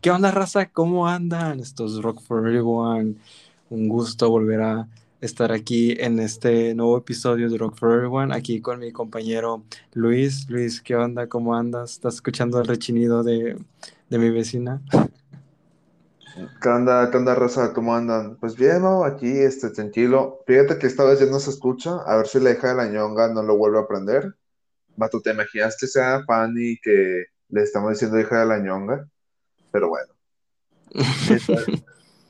¿Qué onda, raza? ¿Cómo andan? Estos Rock for Everyone. Un gusto volver a estar aquí en este nuevo episodio de Rock for Everyone, aquí con mi compañero Luis. Luis, ¿qué onda? ¿Cómo andas? ¿Estás escuchando el rechinido de, de mi vecina? ¿Qué onda, qué onda, raza? ¿Cómo andan? Pues bien. Aquí, este, tranquilo. Fíjate que esta vez ya no se escucha. A ver si la hija de la ñonga no lo vuelve a aprender. Vato, ¿te imaginas que sea Fanny que le estamos diciendo hija de la ñonga? Pero bueno.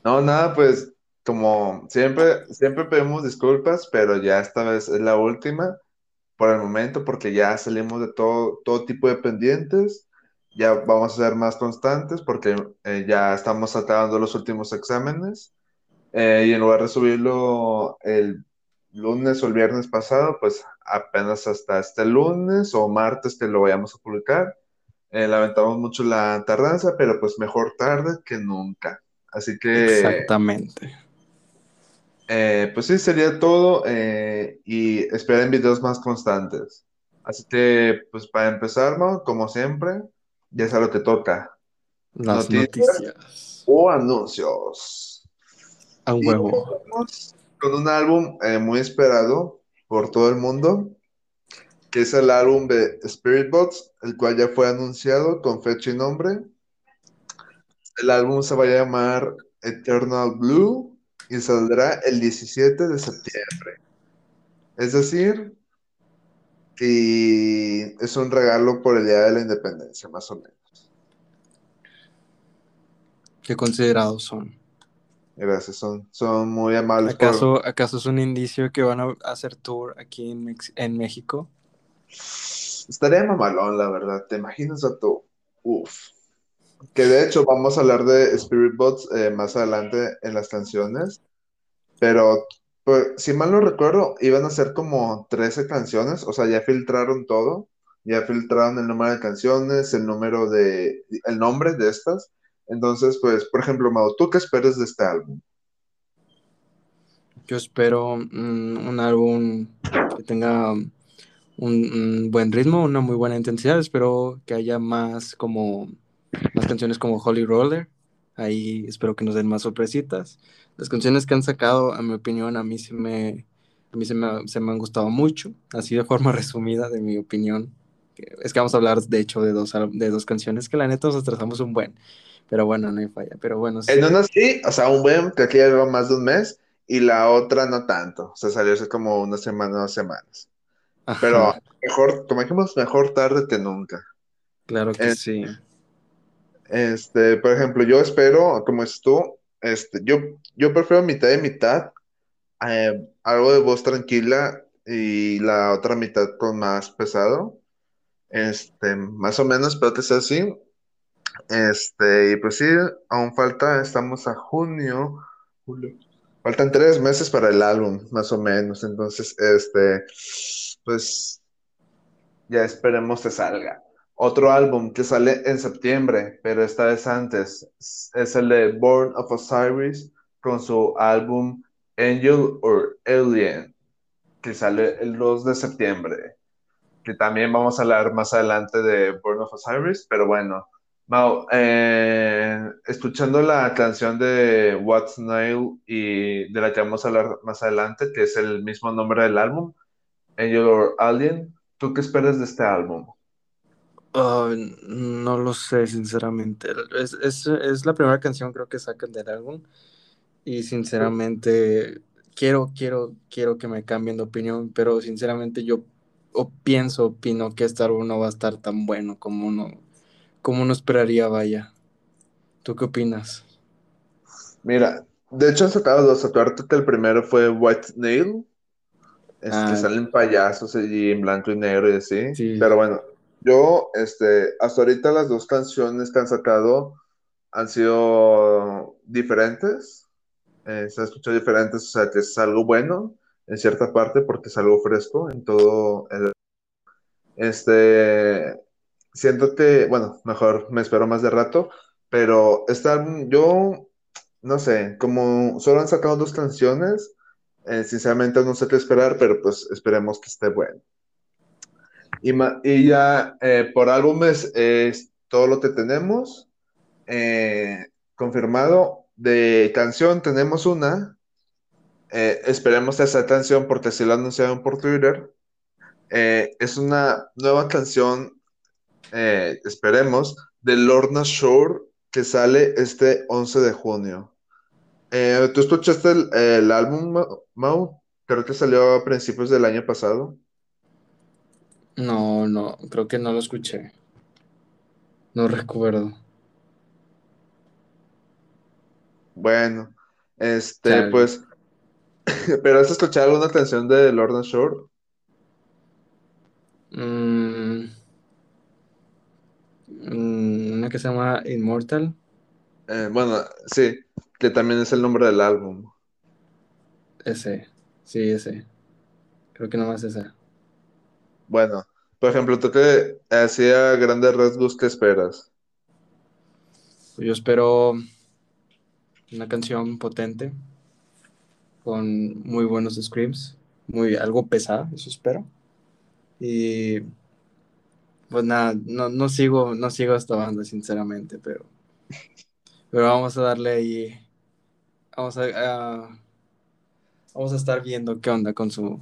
no, nada, pues, como siempre, siempre pedimos disculpas, pero ya esta vez es la última por el momento, porque ya salimos de todo, todo tipo de pendientes ya vamos a ser más constantes porque eh, ya estamos acabando los últimos exámenes eh, y en lugar de subirlo el lunes o el viernes pasado, pues apenas hasta este lunes o martes que lo vayamos a publicar. Eh, lamentamos mucho la tardanza, pero pues mejor tarde que nunca. Así que... Exactamente. pues sí, sería todo y esperen videos más constantes. Así que, pues para empezar, ¿no? Como siempre, ya es lo que toca. Las noticias, O anuncios. A huevo. Con un álbum eh, muy esperado por todo el mundo, que es el álbum de Spirit Box, el cual ya fue anunciado con fecha y nombre. El álbum se va a llamar Eternal Blue y saldrá el 17 de septiembre. Es decir, y es un regalo por el Día de la Independencia, más o menos. Qué considerados son. Gracias, son, son muy amables. ¿Acaso, ¿Acaso es un indicio que van a hacer tour aquí en, en México? Estaría mamalón, la verdad. ¿Te imaginas a tu? Uf. Que de hecho vamos a hablar de Spirit Bots eh, más adelante en las canciones. Pero pues, si mal no recuerdo, iban a ser como 13 canciones, o sea, ya filtraron todo, ya filtraron el número de canciones, el número de, el nombre de estas. Entonces, pues, por ejemplo, Mau, ¿tú qué esperas de este álbum? Yo espero mm, un álbum que tenga un, buen ritmo, una muy buena intensidad. Espero que haya más como más canciones como Holy Roller. Ahí espero que nos den más sorpresitas las canciones que han sacado, a mi opinión, a mí se me, a mí se me, se me han gustado mucho, así de forma resumida, de mi opinión. Es que vamos a hablar, de hecho, de dos, de dos canciones que la neta nos atrasamos un buen. Pero bueno, no hay falla. Pero bueno, sí. En una sí, o sea, un buen que aquí lleva más de un mes y la otra no tanto. O sea, salió hace como una semana, dos semanas. Pero mejor, como dijimos, mejor tarde que nunca. Claro que sí. Este, por ejemplo, yo espero, como es tú, este, yo, yo prefiero mitad y mitad, eh, algo de voz tranquila y la otra mitad con más pesado. Este, más o menos, espero que sea así. Este, y pues sí, aún falta, estamos a junio, julio. Faltan tres meses para el álbum, más o menos. Entonces, este, pues ya esperemos que salga. Otro álbum que sale en septiembre, pero esta vez antes, es el de Born of Osiris con su álbum Angel or Alien, que sale el 2 de septiembre. Que también vamos a hablar más adelante de Born of Osiris, pero bueno. Mau, eh, escuchando la canción de What's Nile y de la que vamos a hablar más adelante, que es el mismo nombre del álbum, Angel or Alien, ¿tú qué esperas de este álbum? no lo sé, sinceramente. Es, es, la primera canción creo que sacan del álbum. Y sinceramente quiero, quiero, quiero que me cambien de opinión, pero sinceramente yo o pienso, opino que este álbum no va a estar tan bueno como uno, como uno esperaría, vaya. ¿Tú qué opinas? Mira, de hecho han sacado dos. Acuérdate el primero fue White Nail. Es que ah. salen payasos allí en blanco y negro y así. Sí. Pero bueno, yo, este, hasta ahorita las dos canciones que han sacado han sido diferentes. Eh, se han escuchado diferentes, o sea, que es algo bueno en cierta parte porque es algo fresco en todo el... Este, siento que, bueno, mejor me espero más de rato, pero están, yo, no sé, como solo han sacado dos canciones, eh, sinceramente no sé qué esperar, pero pues esperemos que esté bueno. Y, ya eh, por álbumes es todo lo que tenemos. Eh, confirmado. De canción tenemos una. Esperemos esa canción porque si la anunciaron por Twitter. es una nueva canción, esperemos, de Lorna Shore que sale este 11 de junio. ¿Tú escuchaste el, el álbum, Mau? Creo que salió a principios del año pasado. No, no, creo que no lo escuché. No recuerdo. Bueno, este, pues, ¿pero has escuchado alguna canción de Lord and Shore? Mm, mm, una que se llama Immortal. Eh, bueno, sí, que también es el nombre del álbum. Ese, sí, ese. Creo que nomás esa. Bueno, por ejemplo, tú que hacía grandes rasgos, ¿qué esperas? Yo espero una canción potente, con muy buenos screams, muy, algo pesada, eso espero. Y pues nada, no, no sigo, no sigo esta banda, sinceramente, pero, pero vamos a darle ahí, vamos a, vamos a estar viendo qué onda con su,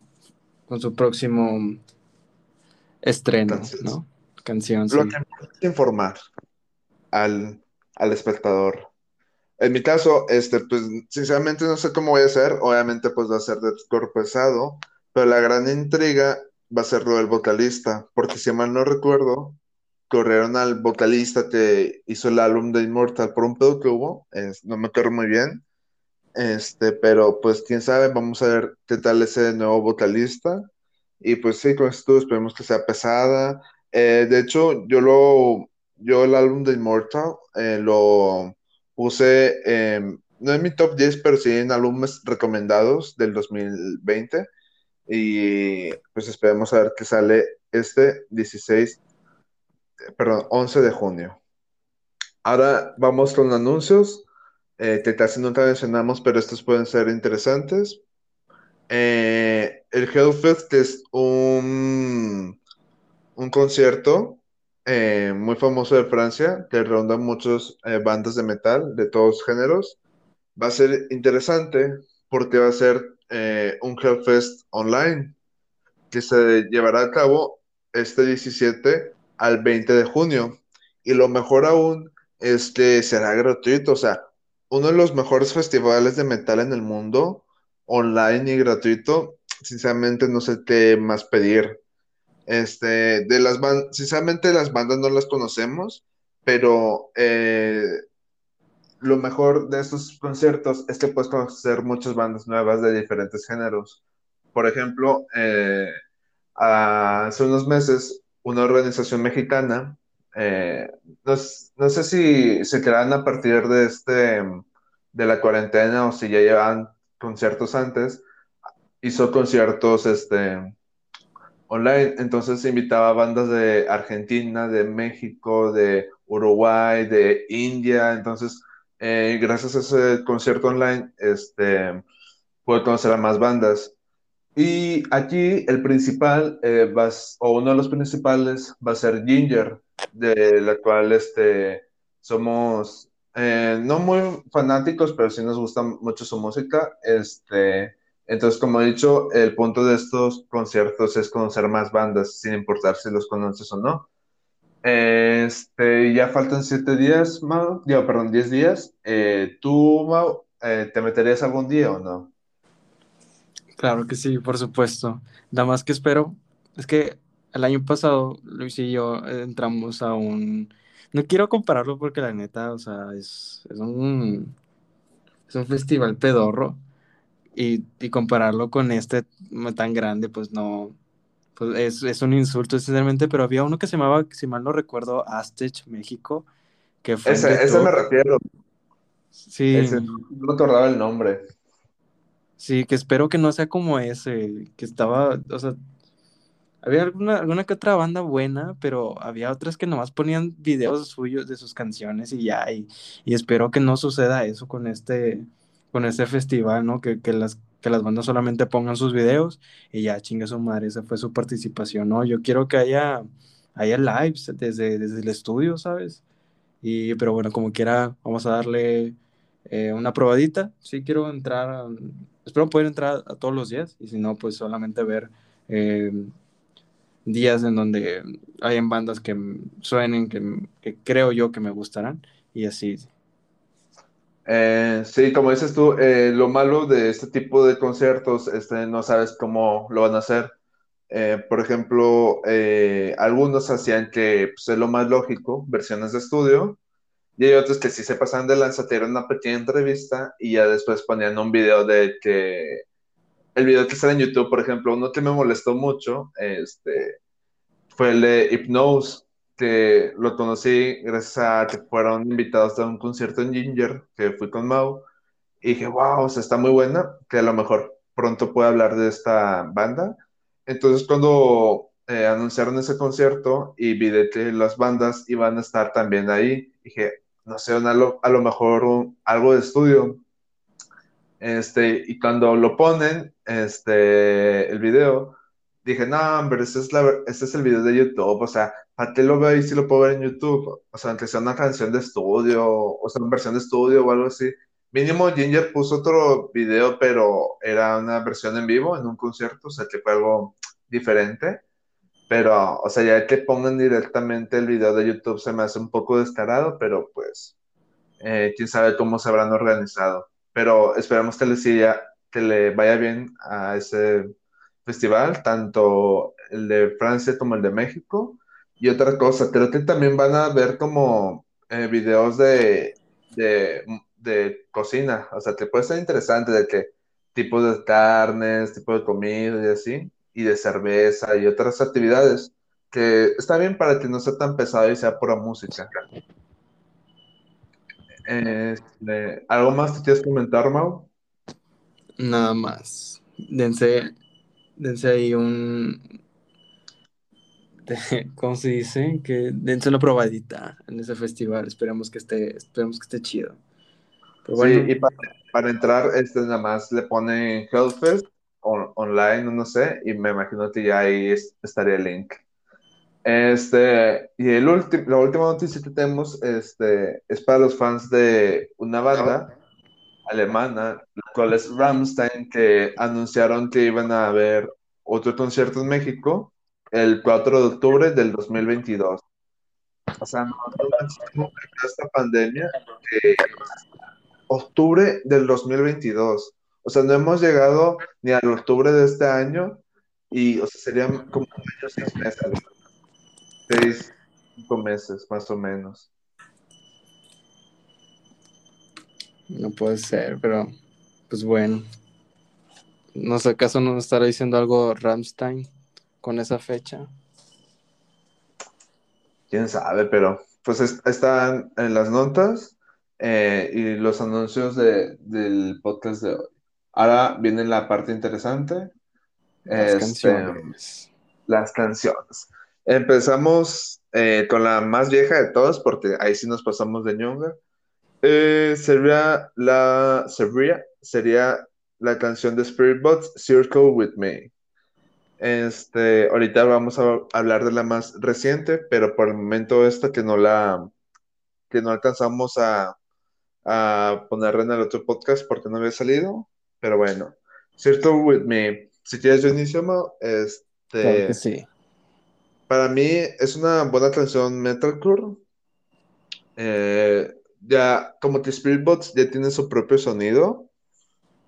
con su próximo estreno, ¿no? Canción. Lo que que informar al, al espectador. En mi caso, este, pues sinceramente no sé cómo voy a hacer. Obviamente, pues va a ser de score pesado, pero la gran intriga va a ser lo del vocalista, porque si mal no recuerdo, corrieron al vocalista que hizo el álbum de Immortal por un pedo que hubo, no me acuerdo muy bien. Este, pero pues quién sabe, vamos a ver qué tal ese nuevo vocalista. Y pues sí, con esto esperemos que sea pesada. Eh, de hecho, yo lo, yo el álbum de Immortal eh, lo puse, no en mi top 10, pero sí en álbumes recomendados del 2020. Y pues esperemos a ver qué sale este 16, perdón, 11 de junio. Ahora vamos con anuncios. Eh, casi no mencionamos, pero estos pueden ser interesantes. Eh, el Hellfest es un, un concierto eh, muy famoso de Francia, que ronda muchas eh, bandas de metal de todos géneros. Va a ser interesante porque va a ser un Hellfest online que se llevará a cabo este 17 al 20 de junio. Y lo mejor aún es que será gratuito, o sea, uno de los mejores festivales de metal en el mundo, online y gratuito. Sinceramente no sé qué más pedir. Este, de las bandas, sinceramente las bandas no las conocemos, pero eh, lo mejor de estos conciertos es que puedes conocer muchas bandas nuevas de diferentes géneros. Por ejemplo, eh, hace unos meses, una organización mexicana, eh, no, no, sé si se crean a partir de, este, de la cuarentena o si ya llevan conciertos antes, hizo conciertos este, online, entonces invitaba a bandas de Argentina, de México, de Uruguay, de India, entonces eh, gracias a ese concierto online, este, pude conocer a más bandas. Y aquí el principal, eh, o uno de los principales, va a ser Ginger, de la cual este, somos eh, no muy fanáticos, pero sí nos gusta mucho su música. Este, entonces, como he dicho, el punto de estos conciertos es conocer más bandas, sin importar si los conoces o no. Este, ya faltan siete días, Mau, ya, perdón, diez días. Eh, ¿Tú, Mau, eh, te meterías algún día o no? Claro que sí, por supuesto. Nada más que espero, es que el año pasado Luis y yo entramos a un... No quiero compararlo porque la neta, o sea, es, es un, es un festival pedorro y, compararlo con este tan grande, pues no, pues es, un insulto sinceramente, pero había uno que se llamaba, si mal no recuerdo, Aztech México, que fue... Ese, ese me refiero. Sí. no me acordaba el nombre. Sí, que espero que no sea como ese, que estaba, o sea, había alguna, alguna que otra banda buena, pero había otras que nomás ponían videos suyos de sus canciones y ya, y, y espero que no suceda eso con este, con ese festival, ¿no? Que, las que las bandas solamente pongan sus videos y ya chinga su madre, esa fue su participación, ¿no? Yo quiero que haya, haya lives desde, desde el estudio, ¿sabes? Y, pero bueno, como quiera, vamos a darle eh, una probadita. Sí, quiero entrar, espero poder entrar a todos los días y si no, pues solamente ver eh, días en donde hayan bandas que suenen, que, que, creo yo que me gustarán y así. Eh, sí, como dices tú, eh, lo malo de este tipo de conciertos, este, no sabes cómo lo van a hacer. Eh, por ejemplo, algunos hacían que pues, es lo más lógico, versiones de estudio, y hay otros que sí se pasaban de lanzatero una pequeña entrevista y ya después ponían un video de que el video que sale en YouTube, por ejemplo, uno que me molestó mucho, este, fue el de Hypnose, que lo conocí gracias a que fueron invitados a un concierto en Ginger, que fui con Mau, y dije, wow, o sea, está muy buena, que a lo mejor pronto puedo hablar de esta banda. Entonces, cuando eh, anunciaron ese concierto y vi que las bandas iban a estar también ahí, dije, no sé, a lo, a lo mejor algo de estudio. Este, y cuando lo ponen, este, el video, dije, no, hombre, ese es, la, ese es el video de YouTube, o sea, ¿a qué lo veo ahí si lo puedo ver en YouTube? O sea, aunque sea una canción de estudio, o sea, una versión de estudio o algo así. Mínimo Ginger puso otro video, pero era una versión en vivo, en un concierto, o sea, que fue algo diferente. Pero, o sea, ya que pongan directamente el video de YouTube se me hace un poco descarado, pero pues, eh, quién sabe cómo se habrán organizado. Pero esperamos que le, siga, que le vaya bien a ese festival, tanto el de Francia como el de México. Y otra cosa, creo que también van a ver como eh, videos de, de, de, cocina, o sea, que puede ser interesante de qué tipo de carnes, tipo de comida y así, y de cerveza y otras actividades, que está bien para que no sea tan pesado y sea pura música. Este, ¿Algo más que quieres comentar, Mau? Nada más. Dense dense ahí un. ¿Cómo se dice? Que dense una probadita en ese festival. Esperemos que esté, esperemos que esté chido. sí, y para, entrar, este nada más le pone Hellfest online, no sé, y me imagino que ya ahí estaría el link. Este, y el la última noticia que tenemos este, es para los fans de una banda alemana, la cual es Rammstein, que anunciaron que iban a haber otro concierto en México el 4 de octubre del 2022. O sea, no esta pandemia que octubre del 2022. O sea, no hemos llegado ni al octubre de este año y, o sea, serían como seis meses. Seis, cinco meses, más o menos. No puede ser, pero pues bueno. No sé, ¿acaso no estará diciendo algo Ramstein con esa fecha? Quién sabe, pero pues están en las notas eh, y los anuncios del podcast de hoy. Ahora viene la parte interesante. Las este, canciones. Las canciones. Empezamos eh, con la más vieja de todas, porque ahí sí nos pasamos de ñonga. Eh, sería la sería, sería la canción de Spirit Bots, Circle with Me. Este, ahorita vamos a hablar de la más reciente, pero por el momento esta que no la que no alcanzamos a, a ponerla en el otro podcast porque no había salido, pero bueno, Circle with Me. Si quieres yo inicio, este, sí. Para mí es una buena canción metalcore. Eh, ya, como que Spirit Bots ya tiene su propio sonido.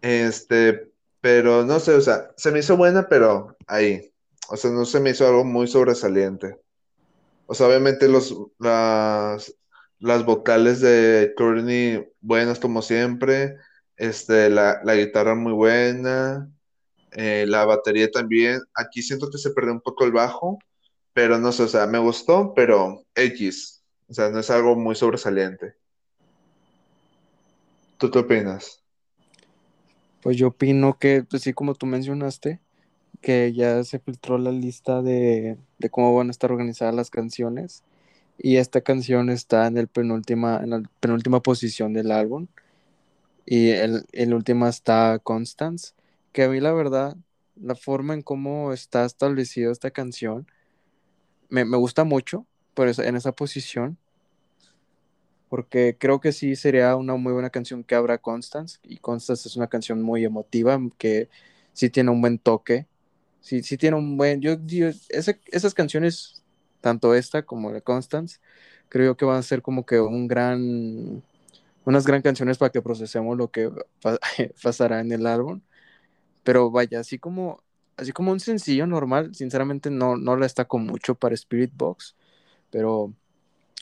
Este, pero no sé, o sea, se me hizo buena, pero ahí. O sea, no se me hizo algo muy sobresaliente. O sea, obviamente los, las, las vocales de Courtney buenas como siempre. Este, la, la guitarra muy buena. Eh, la batería también. Aquí siento que se perdió un poco el bajo, pero no sé, o sea, me gustó, pero X. O sea, no es algo muy sobresaliente. ¿Tú qué opinas? Pues yo opino que, pues sí, como tú mencionaste, que ya se filtró la lista de, cómo van a estar organizadas las canciones. Y esta canción está en, el penúltima, en la penúltima posición del álbum. Y el, el última está Constance, que a mí la verdad, la forma en cómo está establecida esta canción, me, me gusta mucho por esa- en esa posición, porque creo que sí sería una muy buena canción que abra Constance, y Constance es una canción muy emotiva, que sí tiene un buen toque, sí, sí tiene un buen, yo, esas canciones, tanto esta como la Constance, creo que van a ser como que un gran, unas gran canciones para que procesemos lo que pa- pasará en el álbum, pero vaya, así como, así como un sencillo normal, sinceramente no, no la destaco mucho para Spirit Box, pero,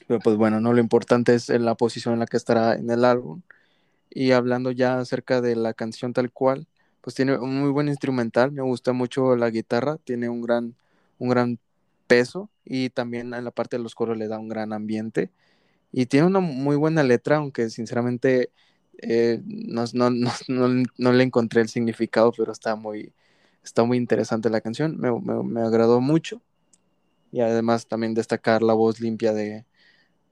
pues bueno, no lo importante es la posición en la que estará en el álbum. Y hablando ya acerca de la canción tal cual, pues tiene un muy buen instrumental, me gusta mucho la guitarra, tiene un gran, un gran peso y también en la parte de los coros le da un gran ambiente. Y tiene una muy buena letra, aunque sinceramente eh, no, no, no, no le encontré el significado, pero está muy, está muy interesante la canción, me, me, me agradó mucho. Y además también destacar la voz limpia de,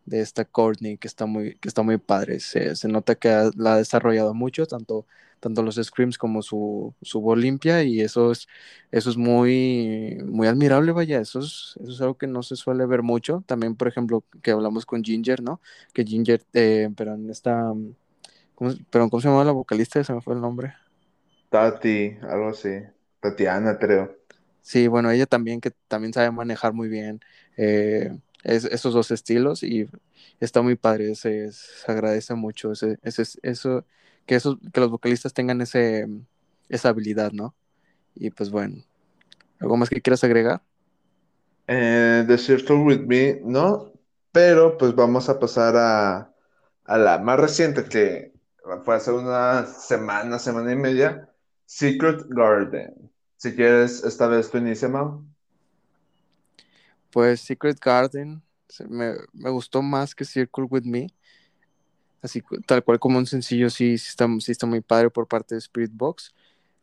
de esta Courtney, que está muy, que está muy padre. Se, se nota que la ha desarrollado mucho, tanto, tanto los screams como su, su voz limpia, y eso es, eso es muy, muy admirable, vaya. Eso es, eso es algo que no se suele ver mucho. También, por ejemplo, que hablamos con Ginger, ¿no? Que Ginger, eh, pero en esta. ¿cómo, pero ¿cómo se llamaba la vocalista? Se me fue el nombre. Tati, algo así. Tatiana, creo. Sí, bueno, ella también que también sabe manejar muy bien eh, es- esos dos estilos y está muy padre, se, se agradece mucho ese, ese, eso, que esos, que los vocalistas tengan ese, esa habilidad, ¿no? Y pues bueno, ¿algo más que quieras agregar? Eh, The Circle With Me, no, pero pues vamos a pasar a, a la más reciente que fue hace una semana, semana y media, Secret Garden. Si quieres, esta vez tú inicia, Mau. Pues Secret Garden me, me gustó más que Circle With Me, así tal cual como un sencillo, sí, está, sí está muy padre por parte de Spirit Box.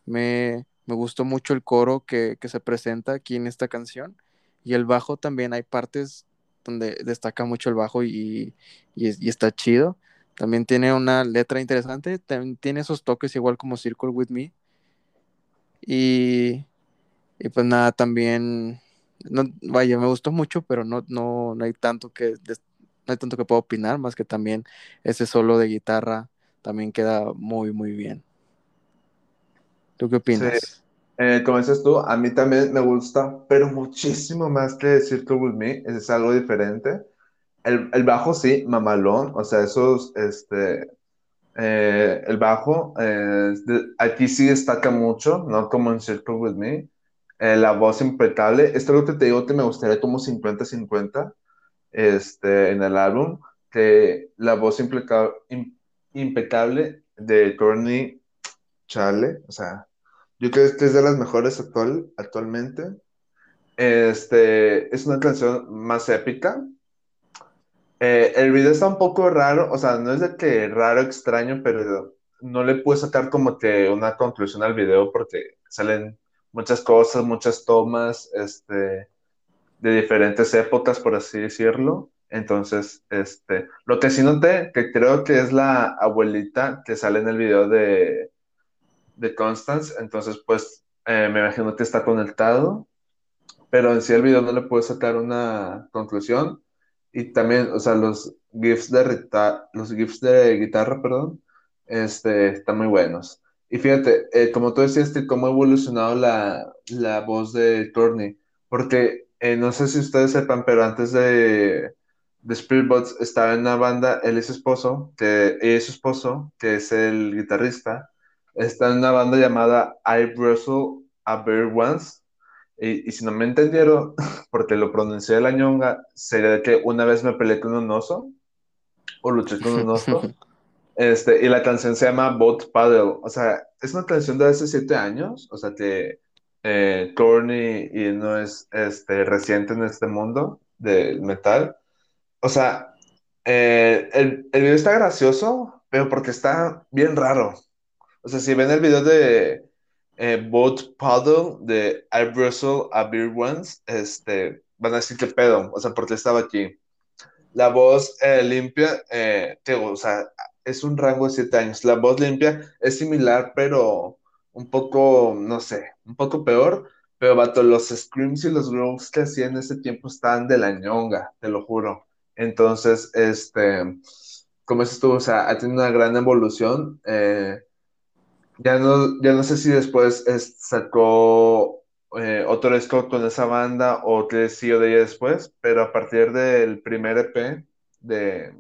Me, me gustó mucho el coro que, que se presenta aquí en esta canción. Y el bajo también, hay partes donde destaca mucho el bajo y, y, es- y está chido. También tiene una letra interesante, tiene esos toques igual como Circle With Me. Y, y pues nada, también, no, vaya, me gustó mucho, pero no, no, no hay tanto que, no hay tanto que puedo opinar, más que también ese solo de guitarra también queda muy, muy bien. ¿Tú qué Sí, opinas? eh, como dices tú, a mí también me gusta, pero muchísimo más que Circle With Me, es algo diferente. El, el bajo sí, mamalón, o sea, esos, este, Eh, el bajo, eh, aquí sí destaca mucho, no como en Circle With Me. Eh, la voz impecable. Esto es lo que te digo que me gustaría como cincuenta cincuenta este, en el álbum. Que la voz impeca- im- impecable de Courtney Chale, o sea, yo creo que es de las mejores actual, actualmente. Este, es una canción más épica, eh, el video está un poco raro, o sea, no es de que raro, extraño, pero no le pude sacar como que una conclusión al video porque salen muchas cosas, muchas tomas, este, de diferentes épocas, por así decirlo. Entonces, este, lo que sí noté, que creo que es la abuelita que sale en el video de, de Constance, entonces, pues, eh, me imagino que está conectado pero en sí el video no le puedo sacar una conclusión. Y también, o sea, los GIFs de, los GIFs de guitarra, perdón, este, están muy buenos. Y fíjate, eh, como tú decías, cómo ha evolucionado la, la voz de Courtney, porque eh, no sé si ustedes sepan, pero antes de, de Spiritbox estaba en una banda, él y su esposo, que, y su esposo, que es el guitarrista, está en una banda llamada I Wrestle a Bear Once, y, y si no me entendieron, porque lo pronuncié de la ñonga, sería de que una vez me peleé con un oso, o luché con un oso, este, y la canción se llama Boat Paddle, o sea, es una canción de hace siete años, o sea que eh, Corny y no es este, reciente en este mundo del metal, o sea, eh, el, el video está gracioso, pero porque está bien raro, o sea, si ven el video de eh, Boat Paddle de I Wrestle a Beer Once, este, van a decir qué pedo, o sea, porque estaba aquí. La voz eh, limpia, eh, que, o sea, es un rango de 7 años. La voz limpia es similar, pero un poco, no sé, un poco peor, pero vato, los screams y los growls que hacía en ese tiempo estaban de la ñonga, te lo juro. Entonces, este, como eso estuvo, o sea, ha tenido una gran evolución. Eh, ya no, ya no sé si después sacó eh, otro Scott con esa banda o que siguió de ella después, pero a partir del primer EP de,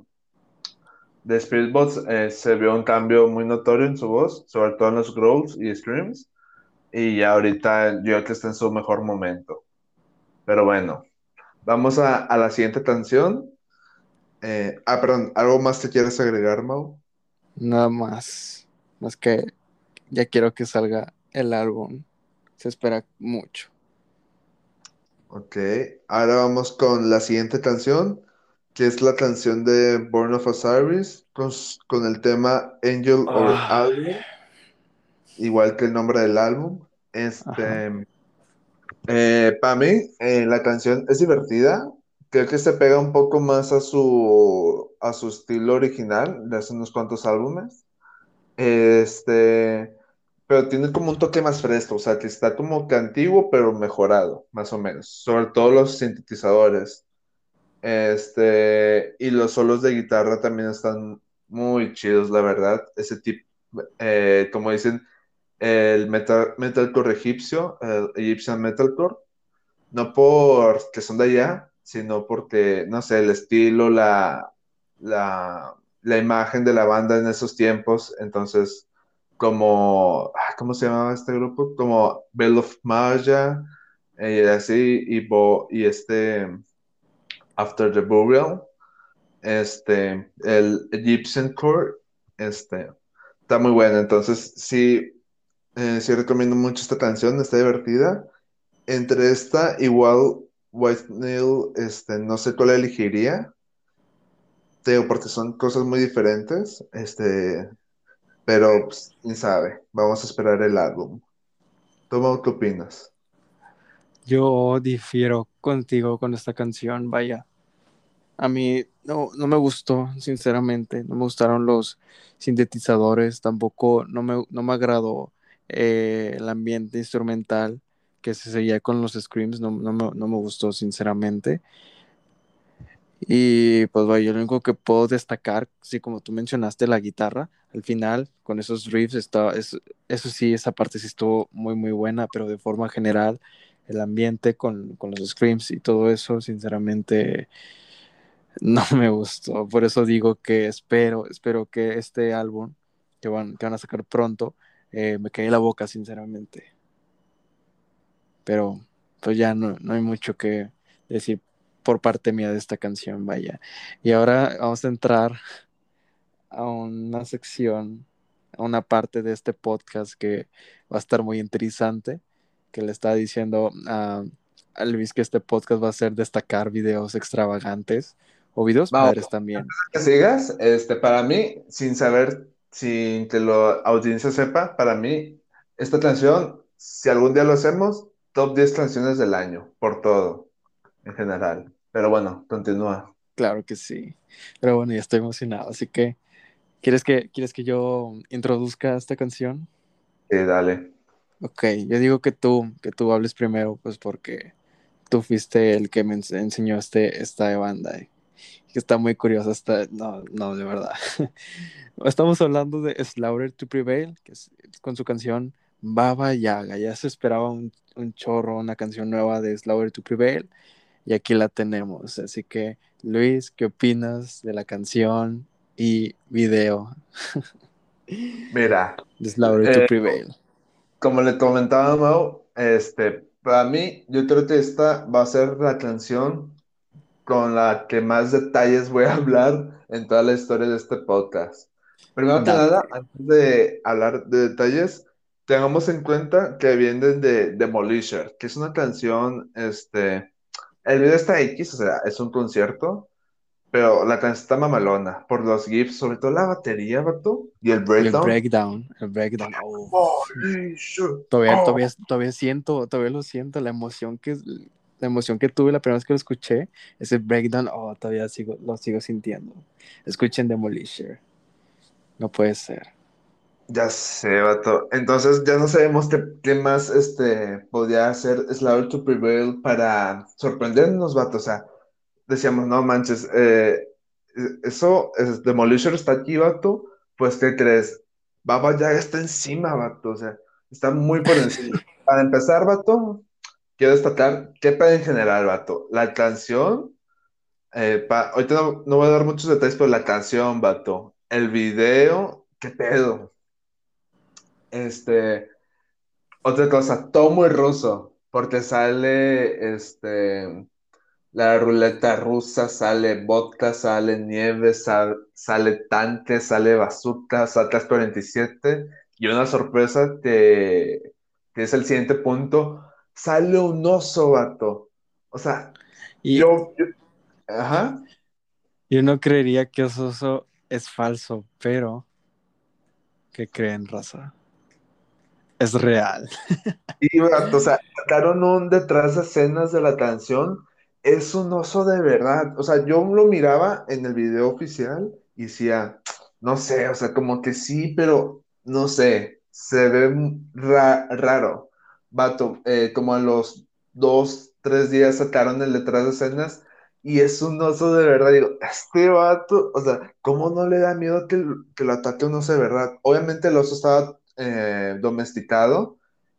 de Spirit eh, se vio un cambio muy notorio en su voz, sobre todo en los growls y screams, y ya ahorita yo que está en su mejor momento. Pero bueno, vamos a, a la siguiente canción. Eh, ah, perdón, ¿algo más te quieres agregar, Mau? Nada más, más que ya quiero que salga el álbum. Se espera mucho. Ok, ahora vamos con la siguiente canción, que es la canción de Born of Osiris, con, con el tema Angel or Album, igual que el nombre del álbum. Este, eh, para mí, eh, la canción es divertida, creo que se pega un poco más a su, a su estilo original de hace unos cuantos álbumes. Este, pero tiene como un toque más fresco, o sea, que está como que antiguo, pero mejorado, más o menos. Sobre todo los sintetizadores. Este, y los solos de guitarra también están muy chidos, la verdad. Ese tipo, eh, como dicen, el metal, metalcore egipcio, el Egyptian metalcore, no porque son de allá, sino porque, no sé, el estilo, la, la, la imagen de la banda en esos tiempos, entonces como, ah, ¿cómo se llamaba este grupo? Como Bell of Maya, y eh, así, y, y este After the Burial, este, el Egyptian Core, este, está muy bueno, entonces sí, eh, sí recomiendo mucho esta canción, está divertida. Entre esta, igual White Nail, este, no sé cuál elegiría, porque son cosas muy diferentes, este, pero, pues, quién sabe. Vamos a esperar el álbum. ¿Tú qué opinas? Yo difiero contigo con esta canción, vaya. A mí no, no me gustó, sinceramente. No me gustaron los sintetizadores, tampoco no me, no me agradó eh, el ambiente instrumental que se seguía con los screams, no, no, me, no me gustó, sinceramente. Y pues vaya, lo único que puedo destacar, sí, como tú mencionaste, la guitarra, al final, con esos riffs, está, es, eso sí, esa parte sí estuvo muy, muy buena, pero de forma general, el ambiente con, con los screams y todo eso, sinceramente, no me gustó. Por eso digo que espero, espero que este álbum que van, que van a sacar pronto, eh, me cae la boca, sinceramente. Pero pues ya no, no hay mucho que decir por parte mía de esta canción, vaya. Y ahora vamos a entrar a una sección, a una parte de este podcast que va a estar muy interesante, que le está diciendo a, Luis que este podcast va a ser destacar videos extravagantes o videos padres también. Que sigas, este, para mí, sin saber, sin que la audiencia sepa, para mí, esta canción, si algún día lo hacemos, top 10 canciones del año, por todo, en general. Pero bueno, continúa. Claro que sí. Pero bueno, ya estoy emocionado, así que ¿quieres que, ¿quieres que yo introduzca esta canción? Sí, dale. Ok, yo digo que tú, que tú hables primero, pues porque tú fuiste el que me enseñó este, esta banda. Y que está muy curiosa. Está, no, no, de verdad. Estamos hablando de Slaughter to Prevail, que es con su canción Baba Yaga. Ya se esperaba un, un chorro, una canción nueva de Slaughter to Prevail y aquí la tenemos. Así que, Luis, ¿qué opinas de la canción y video? Mira, eh, Prevail. Como le comentaba Mau, este, para mí, yo creo que esta va a ser la canción con la que más detalles voy a hablar en toda la historia de este podcast. Primero que nada, antes de hablar de detalles, tengamos en cuenta que vienen de Demolisher, que es una canción, este, el video está X, o sea, es un concierto, pero la canción está mamalona por los GIFs, sobre todo la batería, ¿verdad? Y el breakdown. El breakdown, el breakdown. Oh, todavía, oh. todavía, todavía siento, todavía lo siento, la emoción que la emoción que tuve la primera vez que lo escuché, ese breakdown, oh, todavía sigo, lo sigo sintiendo. Escuchen Demolisher. No puede ser. Ya sé, vato. Entonces ya no sabemos qué, qué más este, podría hacer Slaughter to Prevail para sorprendernos, vato. O sea, decíamos, no manches, eh, eso, es, Demolition está aquí, vato. Pues, ¿qué crees? Baba ya está encima, vato. O sea, está muy por encima. Para empezar, vato, quiero destacar qué pedo en general, vato. La canción, eh, pa- ahorita no, no voy a dar muchos detalles, pero la canción, vato. El video, qué pedo. Este. Otra cosa, todo muy ruso, porque sale este, la ruleta rusa, sale vodka, sale nieve, sal- sale tanque, sale bazooka, sale 47 y una sorpresa que, que es el siguiente punto, sale un oso, vato. O sea, Y, yo, yo- ajá, Yo no creería que eso es falso, pero ¿qué creen, raza? Es real. Y, o sea, sacaron un detrás de escenas de la canción. Es un oso de verdad. O sea, yo lo miraba en el video oficial y decía, no sé, o sea, como que sí, pero no sé, se ve ra- raro. Vato, eh, como a los dos, tres días sacaron el detrás de escenas y es un oso de verdad. Digo, este vato, o sea, ¿cómo no le da miedo que, que lo ataque un oso de verdad? Obviamente el oso estaba eh, domesticado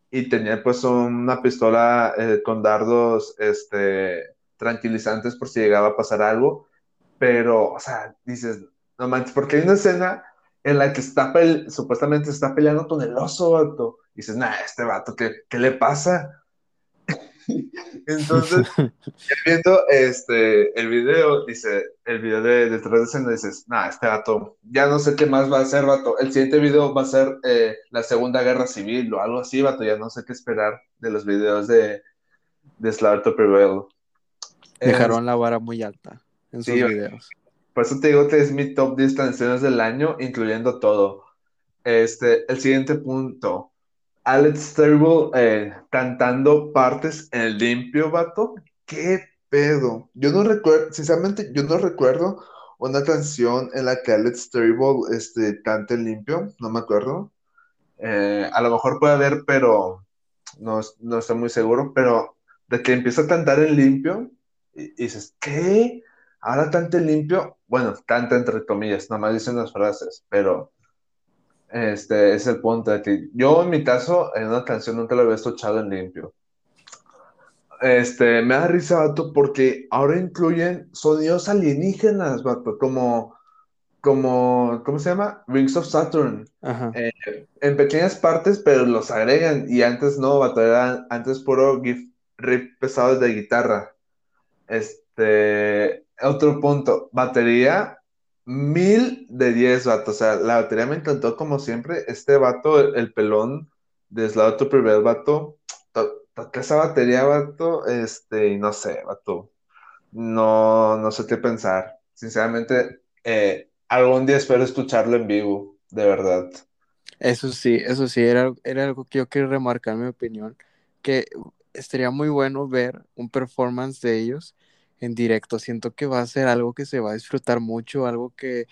y tenía pues una pistola eh, con dardos este, tranquilizantes por si llegaba a pasar algo, pero, o sea, dices, no manches, porque hay una escena en la que está supuestamente está peleando con el oso, vato, y dices, nah, este vato, ¿qué, qué le pasa? Entonces, viendo este, el video, dice, el video de de escena, dices, nah, este vato, ya no sé qué más va a hacer, vato. El siguiente video va a ser eh, la Segunda Guerra Civil o algo así, vato. Ya no sé qué esperar de los videos de, de Slaughter to Prevail. Es- Dejaron la vara muy alta en sus Sí, videos. por eso te digo que es mi top 10 canciones del año, incluyendo todo. Este, el siguiente punto. Alex Terrible eh, cantando partes en limpio, vato. ¿Qué pedo? Yo no recuerdo, sinceramente, yo no recuerdo una canción en la que Alex Terrible este, cante en limpio, no me acuerdo. Eh, a lo mejor puede haber, pero no, no estoy muy seguro. Pero de que empieza a cantar en limpio y, y dices, ¿qué? Ahora canta en limpio. Bueno, canta entre comillas, nada más dicen las frases, pero. Este es el punto de que yo en mi caso en una canción nunca lo había escuchado en limpio. Este, me da risa, vato, porque ahora incluyen sonidos alienígenas, vato, como, como, ¿cómo se llama? Rings of Saturn. Ajá. Eh, en pequeñas partes, pero los agregan y antes no, vato, era antes puro gif, riff pesado de guitarra. Este, otro punto, batería, mil de diez, vato. O sea, la batería me encantó como siempre. Este vato, el, el pelón de Slaughter to Prevail, vato, to- toca esa batería, vato, este, no sé, vato. No, no sé qué pensar. Sinceramente, eh, algún día espero escucharlo en vivo, de verdad. Eso sí, eso sí, era, era algo que yo quería remarcar, en mi opinión, que estaría muy bueno ver un performance de ellos en directo. Siento que va a ser algo que se va a disfrutar mucho, algo que,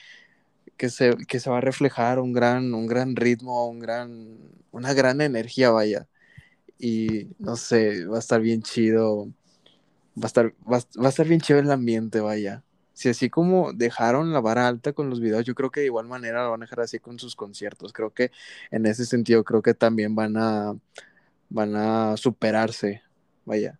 que se, que se va a reflejar un gran, un gran ritmo, un gran, una gran energía, vaya. Y no sé, va a estar bien chido, va a estar, va, va a estar bien chido el ambiente, vaya. Si así como dejaron la vara alta con los videos, yo creo que de igual manera lo van a dejar así con sus conciertos. Creo que en ese sentido, creo que también van a, van a superarse, vaya.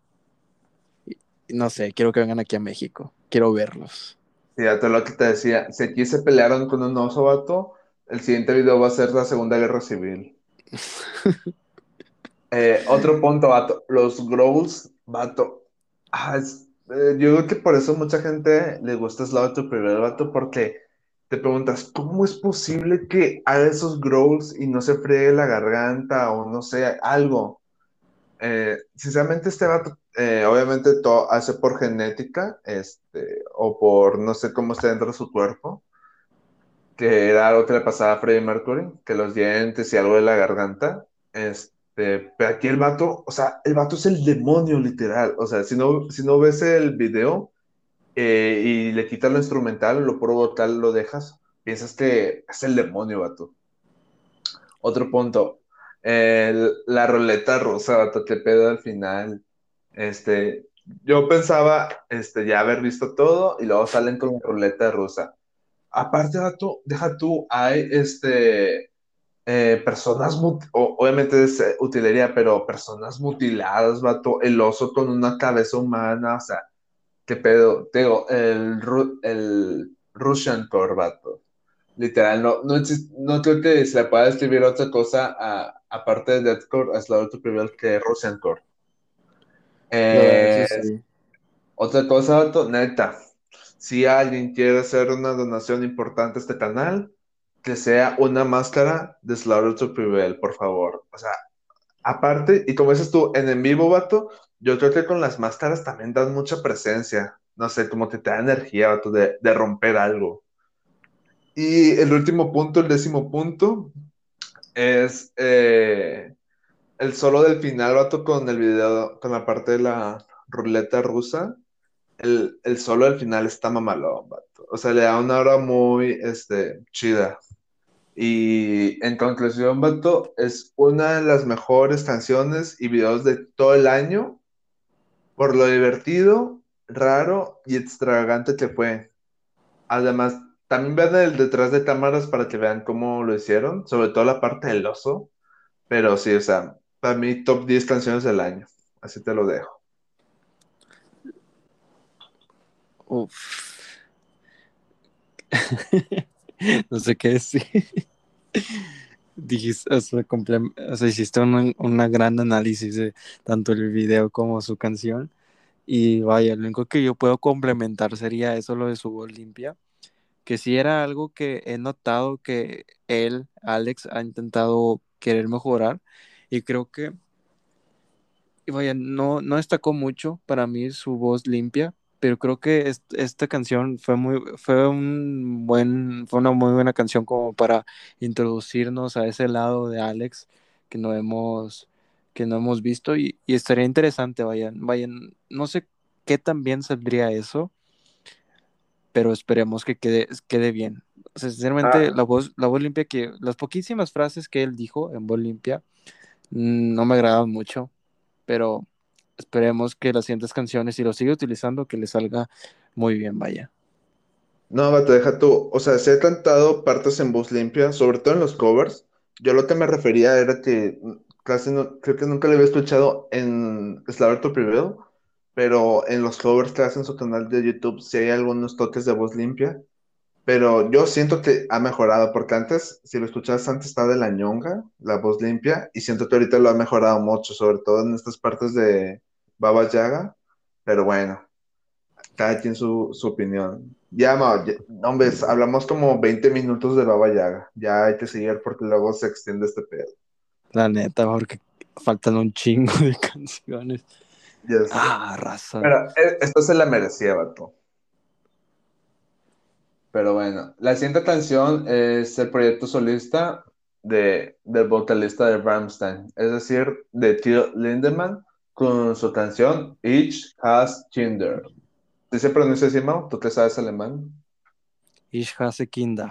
No sé, quiero que vengan aquí a México, quiero verlos. Fíjate lo que te decía. Si aquí se pelearon con un oso, vato, el siguiente video va a ser la Segunda Guerra Civil. Eh, otro punto, vato. Los growls, vato. Ah, es- eh, yo creo que por eso mucha gente le gusta Slaughter to Prevail, vato, porque te preguntas, ¿cómo es posible que haga esos growls y no se friegue la garganta o no sé, algo? Eh, sinceramente, este vato, eh, obviamente todo hace por genética, este, o por no sé cómo está dentro de su cuerpo, que era algo que le pasaba a Freddie Mercury, que los dientes y algo de la garganta, este, pero aquí el vato, o sea, el vato es el demonio literal, o sea, si no, si no ves el video eh, y le quitas lo instrumental, lo puro vocal lo dejas, piensas que es el demonio, vato. otro punto. la ruleta rusa, te pedo al final. Este, yo pensaba este, ya haber visto todo y luego salen con la ruleta rusa. Aparte, tú, deja tú, hay este, eh, personas, obviamente es eh, utilería, pero personas mutiladas, vato, el oso con una cabeza humana, o sea, qué pedo, te digo, el, el Russian Core, vato, literal, no, no, no creo que se le pueda describir otra cosa a, aparte de Deathcore, es la otra Prevail que Russian Core. Eh, otra cosa, neta, si alguien quiere hacer una donación importante a este canal, que sea una máscara de Slaughter to Prevail, por favor. O sea, aparte, y como dices tú, en en vivo, vato, yo creo que con las máscaras también dan mucha presencia. No sé, como que te da energía, vato, de, romper algo. Y el último punto, el décimo punto, es eh, el solo del final, vato, con el video, con la parte de la ruleta rusa. El, el solo del final está mamalón, vato. O sea, le da una hora muy, este, chida. Y en conclusión, Bato, es una de las mejores canciones y videos de todo el año por lo divertido, raro y extravagante que fue. Además, también vean el detrás de cámaras para que vean cómo lo hicieron, sobre todo la parte del oso. Pero sí, o sea, para mí top 10 canciones del año. Así te lo dejo. Uf. no sé qué decir. Dijiste, o sea, hiciste un, gran análisis de tanto el video como su canción. Y vaya, lo único que yo puedo complementar sería eso, lo de su voz limpia. Que si era algo que he notado que él, Alex, ha intentado querer mejorar. Y creo que, y vaya, no, no destacó mucho para mí su voz limpia, pero creo que esta canción fue muy, fue un buen, fue una muy buena canción como para introducirnos a ese lado de Alex que no hemos, que no hemos visto y, estaría interesante, vayan, vayan, no sé qué tan bien saldría eso, pero esperemos que quede, quede bien. sinceramente, ah. la voz, la voz limpia que, las poquísimas frases que él dijo en voz limpia, no me agradaban mucho, pero esperemos que las siguientes canciones, si lo sigue utilizando, que le salga muy bien, vaya. No, te deja tú. O sea, se he cantado partes en voz limpia, sobre todo en los covers. Yo lo que me refería era que casi no, creo que nunca le había escuchado en Slaver to Prevail, pero en los covers que hacen su canal de YouTube sí hay algunos toques de voz limpia. Pero yo siento que ha mejorado, porque antes, si lo escuchabas antes, estaba de la ñonga, la voz limpia, y siento que ahorita lo ha mejorado mucho, sobre todo en estas partes de Baba Yaga. Pero bueno, cada quien su, su opinión. Ya, no, hombre, hablamos como 20 minutos de Baba Yaga. Ya hay que seguir porque luego se extiende este pedo. La neta, porque faltan un chingo de canciones. Ah, raza. Pero eh, esto se la merecía, vato. Pero bueno, la siguiente canción es el proyecto solista de, del vocalista de Rammstein, es decir, de Till Lindemann, con su canción Ich has Kinder. ¿Sí se pronuncia así, Mau? ¿Tú qué sabes alemán? Ich hasse Kinder.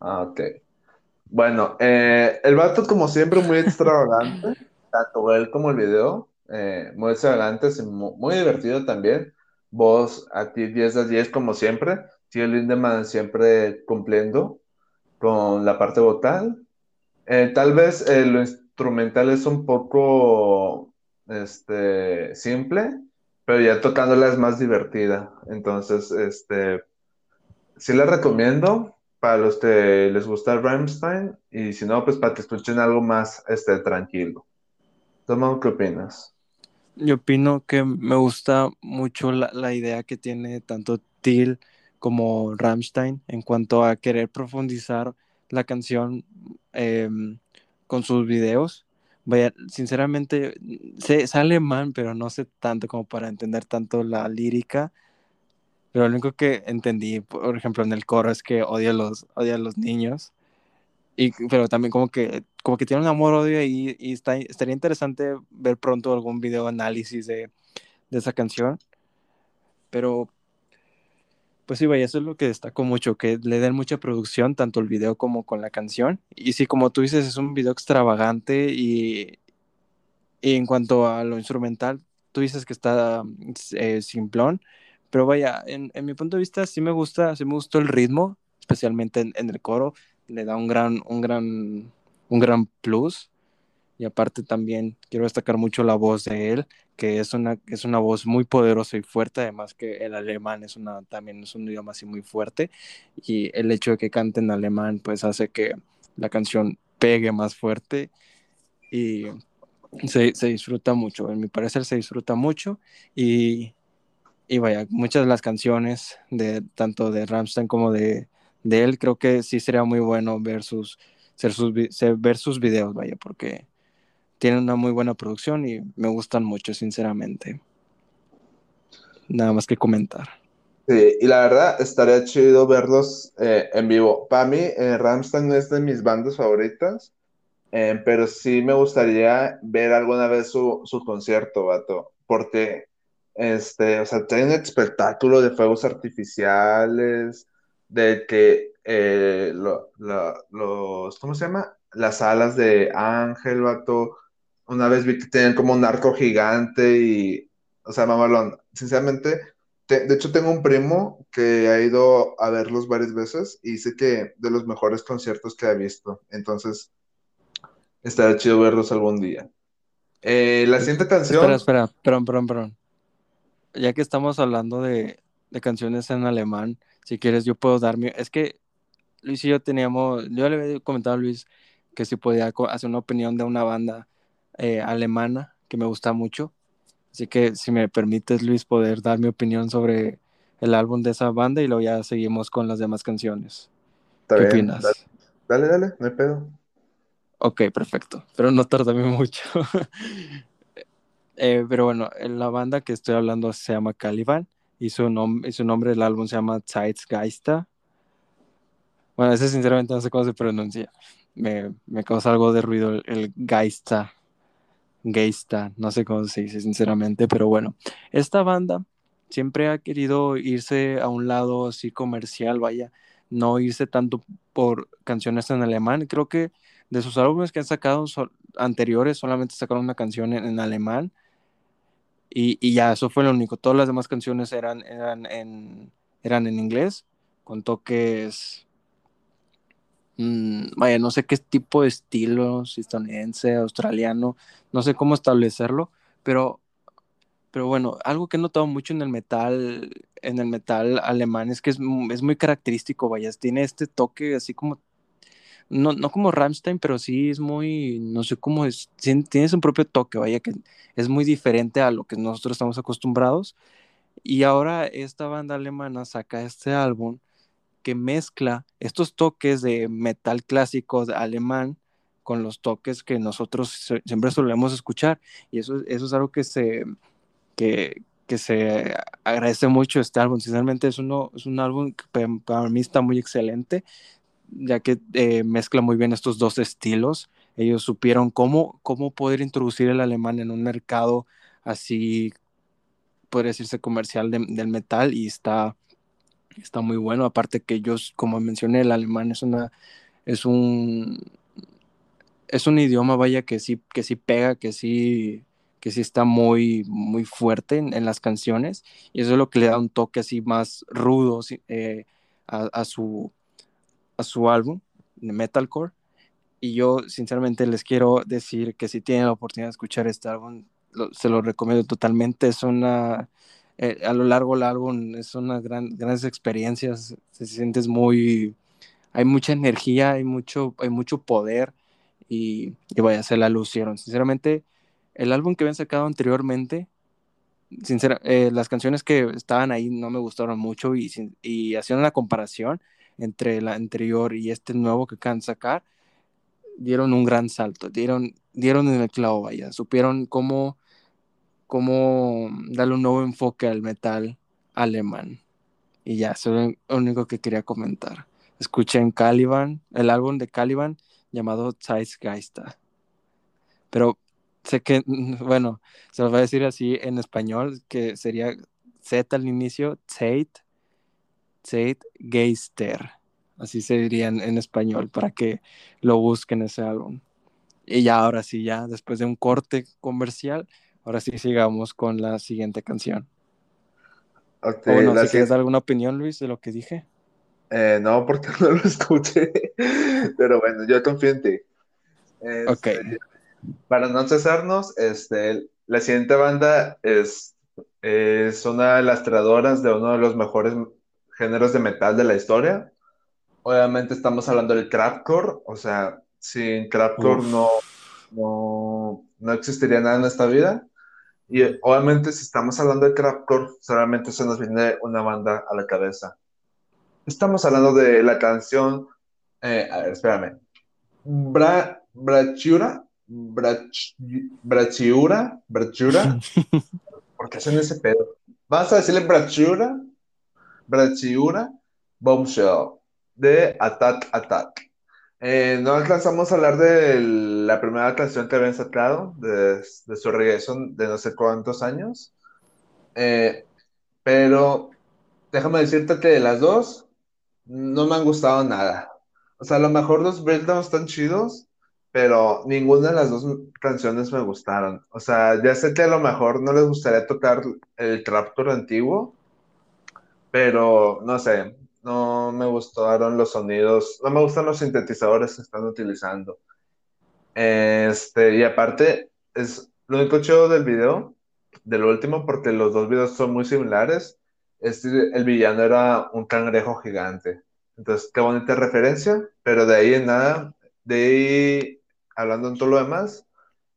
Ah, ok. Bueno, eh, el vato, como siempre, muy extravagante, tanto él como el video, eh, muy extravagante, muy, muy divertido también. Voz a ti 10 de 10 como siempre. Tío Lindemann siempre cumpliendo con la parte vocal. Eh, tal vez eh, lo instrumental es un poco este, simple, pero ya tocándola es más divertida. Entonces, este, sí la recomiendo para los que les gusta Rammstein y si no, pues para que escuchen algo más este, tranquilo. Toma, ¿qué opinas? Yo opino que me gusta mucho la, la idea que tiene tanto Till como Rammstein en cuanto a querer profundizar la canción em, con sus videos. Vaya, sinceramente, sé, sale mal, pero no sé tanto como para entender tanto la lírica. Pero lo único que entendí, por ejemplo, en el coro es que odia a los, odia a los niños. Y, pero también como que, como que tiene un amor-odio y, y está, estaría interesante ver pronto algún video análisis de, de esa canción. Pero Pues sí, vaya, eso es lo que destaco mucho, que le den mucha producción, tanto el video como con la canción. Y sí, como tú dices, es un video extravagante y, y en cuanto a lo instrumental, tú dices que está eh, simplón, pero vaya, en, en, mi punto de vista sí me gusta, sí me gustó el ritmo, especialmente en, en el coro, le da un gran, un gran, un gran plus. Y aparte también quiero destacar mucho la voz de él, que es una, es una voz muy poderosa y fuerte, además que el alemán es una, también es un idioma así muy fuerte. Y el hecho de que cante en alemán pues hace que la canción pegue más fuerte y se, se disfruta mucho. En mi parecer se disfruta mucho y, y vaya, muchas de las canciones de tanto de Ramstein como de, de él, creo que sí sería muy bueno ver sus, ser sus, ver sus videos, vaya, porque tienen una muy buena producción y me gustan mucho, sinceramente. Nada más que comentar. Sí, y la verdad estaría chido verlos eh, en vivo. Para mí, eh, Ramstein es de mis bandas favoritas, eh, pero sí me gustaría ver alguna vez su, su concierto, vato, porque, este, o sea, tiene un espectáculo de fuegos artificiales, de que eh, lo, lo, los, ¿cómo se llama? Las alas de Ángel, vato, una vez vi que tenían como un arco gigante y, o sea, mamalón, sinceramente, de hecho tengo un primo que ha ido a verlos varias veces y dice que de los mejores conciertos que ha visto. Entonces, estará chido verlos algún día. Eh, la siguiente canción. Espera, espera, perdón, perdón, perdón. Ya que estamos hablando de, de canciones en alemán, si quieres, yo puedo darme. Es que Luis y yo teníamos. Yo le había comentado a Luis que si podía hacer una opinión de una banda eh, alemana que me gusta mucho. Así que si me permites, Luis, poder dar mi opinión sobre el álbum de esa banda y luego ya seguimos con las demás canciones. ¿Qué opinas? Dale, dale, no hay pedo. Ok, perfecto, pero no tardarme mucho. eh, pero bueno, la banda que estoy hablando se llama Caliban y su, nom y su nombre del álbum se llama Zeitgeister. Bueno, ese sinceramente no sé cómo se pronuncia. Me, me causa algo de ruido el, el Geista. Geista, no sé cómo se dice sinceramente, pero bueno, esta banda siempre ha querido irse a un lado así comercial, vaya, no irse tanto por canciones en alemán. Creo que de sus álbumes que han sacado anteriores solamente sacaron una canción en, en alemán y, y, ya, eso fue lo único. Todas las demás canciones eran, eran, en, eran en inglés, con toques Mm, vaya, no sé qué tipo de estilo, si estadounidense, australiano, no sé cómo establecerlo, pero, pero bueno, algo que he notado mucho en el metal, en el metal alemán es que es, es muy característico, vaya, tiene este toque así como, no, no como Rammstein, pero sí es muy, no sé cómo es, tiene su propio toque, vaya, que es muy diferente a lo que nosotros estamos acostumbrados. Y ahora esta banda alemana saca este álbum que mezcla estos toques de metal clásico de alemán con los toques que nosotros siempre solemos escuchar. Y eso, eso es algo que se, que, se agradece mucho este álbum. Sinceramente es, uno, es un álbum que para mí está muy excelente, ya que eh, mezcla muy bien estos dos estilos. Ellos supieron cómo, cómo poder introducir el alemán en un mercado así, podría decirse, comercial de, del metal y está está muy bueno. Aparte que ellos, como mencioné, el alemán es una, es un, es un idioma, vaya, que sí, que sí pega, que sí, que sí está muy, muy fuerte en, las canciones. Y eso es lo que le da un toque así más rudo eh, a, su, a su álbum metalcore. Y yo, sinceramente, les quiero decir que si tienen la oportunidad de escuchar este álbum, se lo recomiendo totalmente. Es una eh, a lo largo del álbum es una gran, grandes experiencias, se sientes muy, hay mucha energía, hay mucho, hay mucho poder y, y vaya, se la lucieron. Sinceramente, el álbum que habían sacado anteriormente, sincera, eh, las canciones que estaban ahí no me gustaron mucho y, y haciendo la comparación entre la anterior y este nuevo que acaban sacar, dieron un gran salto, dieron, dieron en el clavo, vaya, supieron cómo cómo darle un nuevo enfoque al metal alemán. Y ya, eso es lo único que quería comentar. Escuchen Caliban, el álbum de Caliban llamado Zeitgeister. Pero sé que, bueno, se lo voy a decir así en español, que sería Z al inicio, Zeit, Zeitgeister. Así se diría en, en español para que lo busquen ese álbum. Y ya, ahora sí, ya después de un corte comercial, ahora sí sigamos con la siguiente canción. Okay, bueno, si quieres dar alguna opinión, Luis, de lo que dije. eh, no, porque no lo escuché. Pero bueno, yo confío en ti. Ok. Este, Para no cesarnos, este, la siguiente banda es, es una de las creadoras de uno de los mejores géneros de metal de la historia. Obviamente estamos hablando del crapcore, o sea, sin crapcore no, no, no existiría nada en esta vida. Y eh, obviamente si estamos hablando de crapcore, solamente se nos viene una banda a la cabeza. Estamos hablando de la canción, eh, a ver, espérame, Bra, Brachiura, Brach, Brachiura, Brachiura, ¿por qué hacen ese pedo? Vamos a decirle Brachiura, Brachiura, Bombshell, de Attack Attack. Eh, no alcanzamos a hablar de la primera canción que habían sacado, de, de su regreso de no sé cuántos años, Eh, pero déjame decirte que de las dos no me han gustado nada. O sea, a lo mejor los breakdowns están chidos, pero ninguna de las dos canciones me gustaron. O sea, ya sé que a lo mejor no les gustaría tocar el Trapcore antiguo, pero no sé, no me gustaron los sonidos, no me gustan los sintetizadores que están utilizando. Este, y aparte, es lo único chido del video, del último, porque los dos videos son muy similares. Este, el villano era un cangrejo gigante. Entonces, qué bonita referencia, pero de ahí en nada, de ahí, hablando en todo lo demás,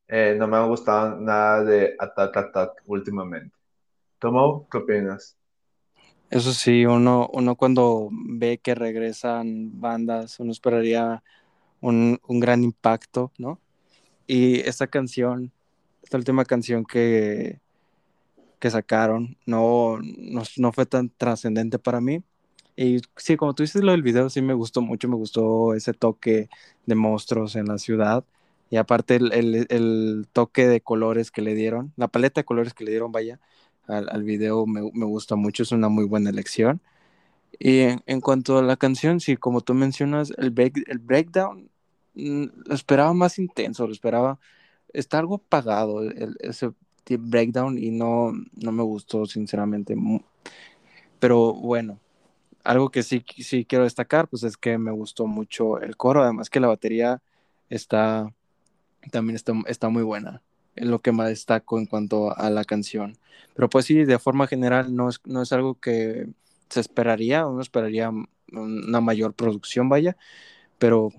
eh, no me ha gustado nada de Attack Attack últimamente. Tomo, ¿qué opinas? Eso sí, uno, uno cuando ve que regresan bandas, uno esperaría un, un gran impacto, ¿no? Y esta canción, esta última canción que, que sacaron, no, no, no fue tan trascendente para mí. Y sí, como tú dices lo del video, sí me gustó mucho, me gustó ese toque de monstruos en la ciudad. Y aparte el, el, el toque de colores que le dieron, la paleta de colores que le dieron, vaya, al, al video me, me, gusta mucho, es una muy buena elección. Y en, cuanto a la canción, sí, como tú mencionas, el, break, el breakdown mm, lo esperaba más intenso, lo esperaba, está algo apagado el, ese breakdown y no, no me gustó sinceramente. Pero bueno, algo que sí, sí quiero destacar, pues es que me gustó mucho el coro, además que la batería está, también está, está muy buena, lo que más destaco en cuanto a la canción. Pero pues sí, de forma general no es, no es algo que se esperaría, uno esperaría una mayor producción, vaya, pero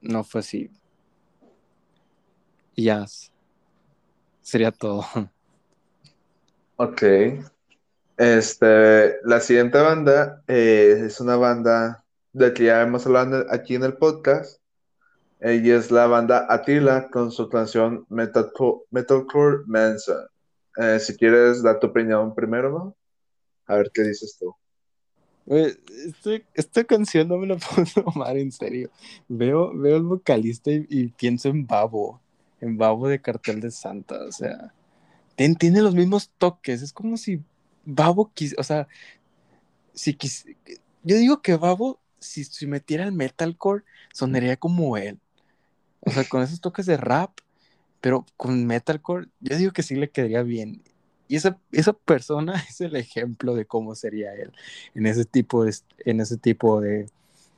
no fue así. Y ya, sería todo. Ok. Este, la siguiente banda eh, es una banda de que ya hemos hablado aquí en el podcast. Ella es la banda Attila con su canción Metalcore, Metalcore Manson. Eh, si quieres dar tu opinión primero. A ver qué dices tú. Este, esta canción no me la puedo tomar en serio. Veo, veo el vocalista y, y, pienso en Babo, en Babo de Cartel de Santa. O sea, tiene los mismos toques. Es como si Babo quis, o sea, si quis, yo digo que Babo, si, si metiera el metalcore, sonaría como él. O sea, con esos toques de rap, pero con metalcore, yo digo que sí le quedaría bien. Y esa, esa persona es el ejemplo de cómo sería él en ese tipo de, en ese tipo de,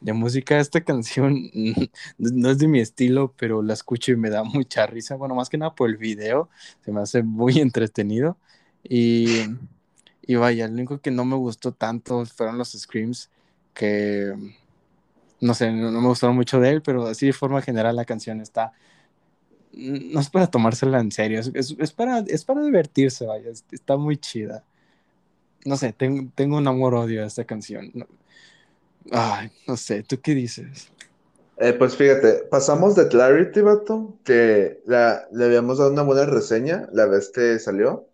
de música. Esta canción no es de mi estilo, pero la escucho y me da mucha risa. Bueno, más que nada por el video, se me hace muy entretenido. Y, y vaya, lo único que no me gustó tanto fueron los screams, que no sé, no, me gustaron mucho de él, pero así de forma general la canción está no es para tomársela en serio, es, es, para, es para divertirse, vaya, está muy chida. No sé, tengo, tengo un amor-odio a esta canción. No, ay, no sé, ¿tú qué dices? Eh, pues fíjate, pasamos de Clarity, vato, que la, le habíamos dado una buena reseña la vez que salió.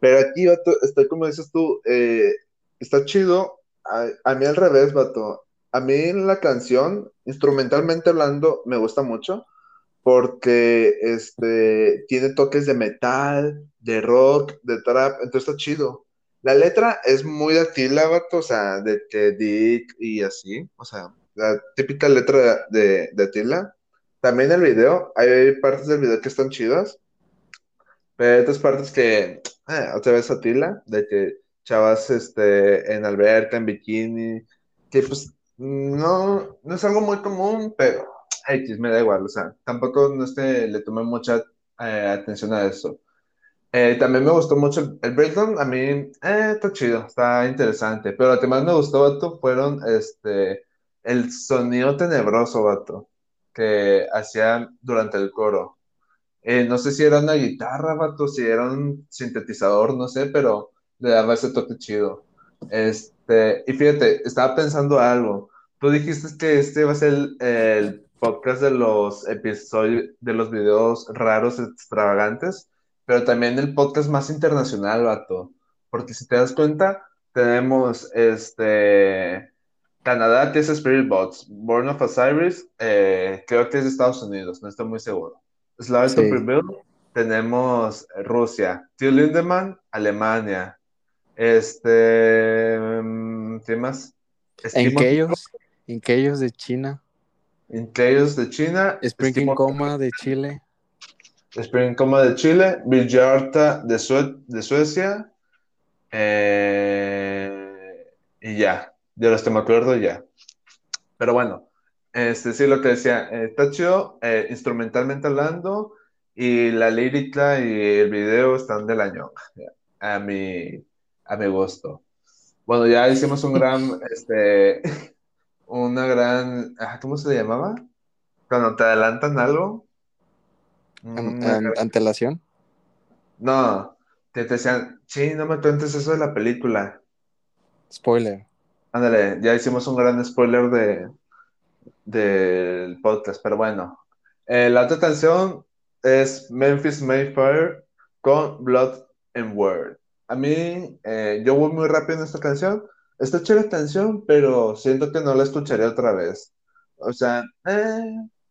Pero aquí, vato, estoy como dices tú, eh, está chido. A, a, mí al revés, vato. A mí la canción, instrumentalmente hablando, me gusta mucho porque este, tiene toques de metal, de rock, de trap, entonces está chido. La letra es muy de Attila, vato, o sea, de que Dick y así, o sea, la típica letra de, de Attila. También el video, hay partes del video que están chidas, pero hay otras partes que, eh, otra vez Attila, de que chavas este, en alberca, en bikini, que pues no, no es algo muy común, pero me da igual, o sea, tampoco no este, le tomé mucha eh, atención a eso. Eh, también me gustó mucho el, el breakdown, a mí eh, está chido, está interesante, pero lo que más me gustó, vato, fueron este, el sonido tenebroso, vato, que hacía durante el coro. No sé si era una guitarra, vato, si era un sintetizador, no sé, pero le daba ese toque chido. Este, y fíjate, estaba pensando algo. Tú dijiste que este va a ser el, el podcast de los episodios, de los videos raros, extravagantes, pero también el podcast más internacional, vato. Porque si te das cuenta, tenemos este Canadá, que es Spirit Bots, Born of Osiris, eh, creo que es de Estados Unidos, no estoy muy seguro. Slavic Sí. Tenemos Rusia, Till Lindemann, Alemania, este, mm, ¿qué más? En en de China, Incleyos de China, Spring Coma de Chile, Spring Coma de Chile, Villarta de, Sue- de Suecia, eh, y ya, de los que me acuerdo ya. Pero bueno, este sí lo que decía, eh, está chido, eh, instrumentalmente hablando, y la lírica y el video están del año, a mi, a mi gusto. Bueno, ya hicimos un gran, este, una gran, ah, ¿cómo se le llamaba? Cuando te adelantan algo. an- an- antelación. no, que te decían, sí, no me cuentes eso de la película. Spoiler. Ándale, ya hicimos un gran spoiler de del podcast, pero bueno. Eh, la otra canción es Memphis Mayfire con Blood and Word. A mí, eh, yo voy muy rápido en esta canción. Está chévere la canción, pero siento que no la escucharé otra vez. O sea, eh,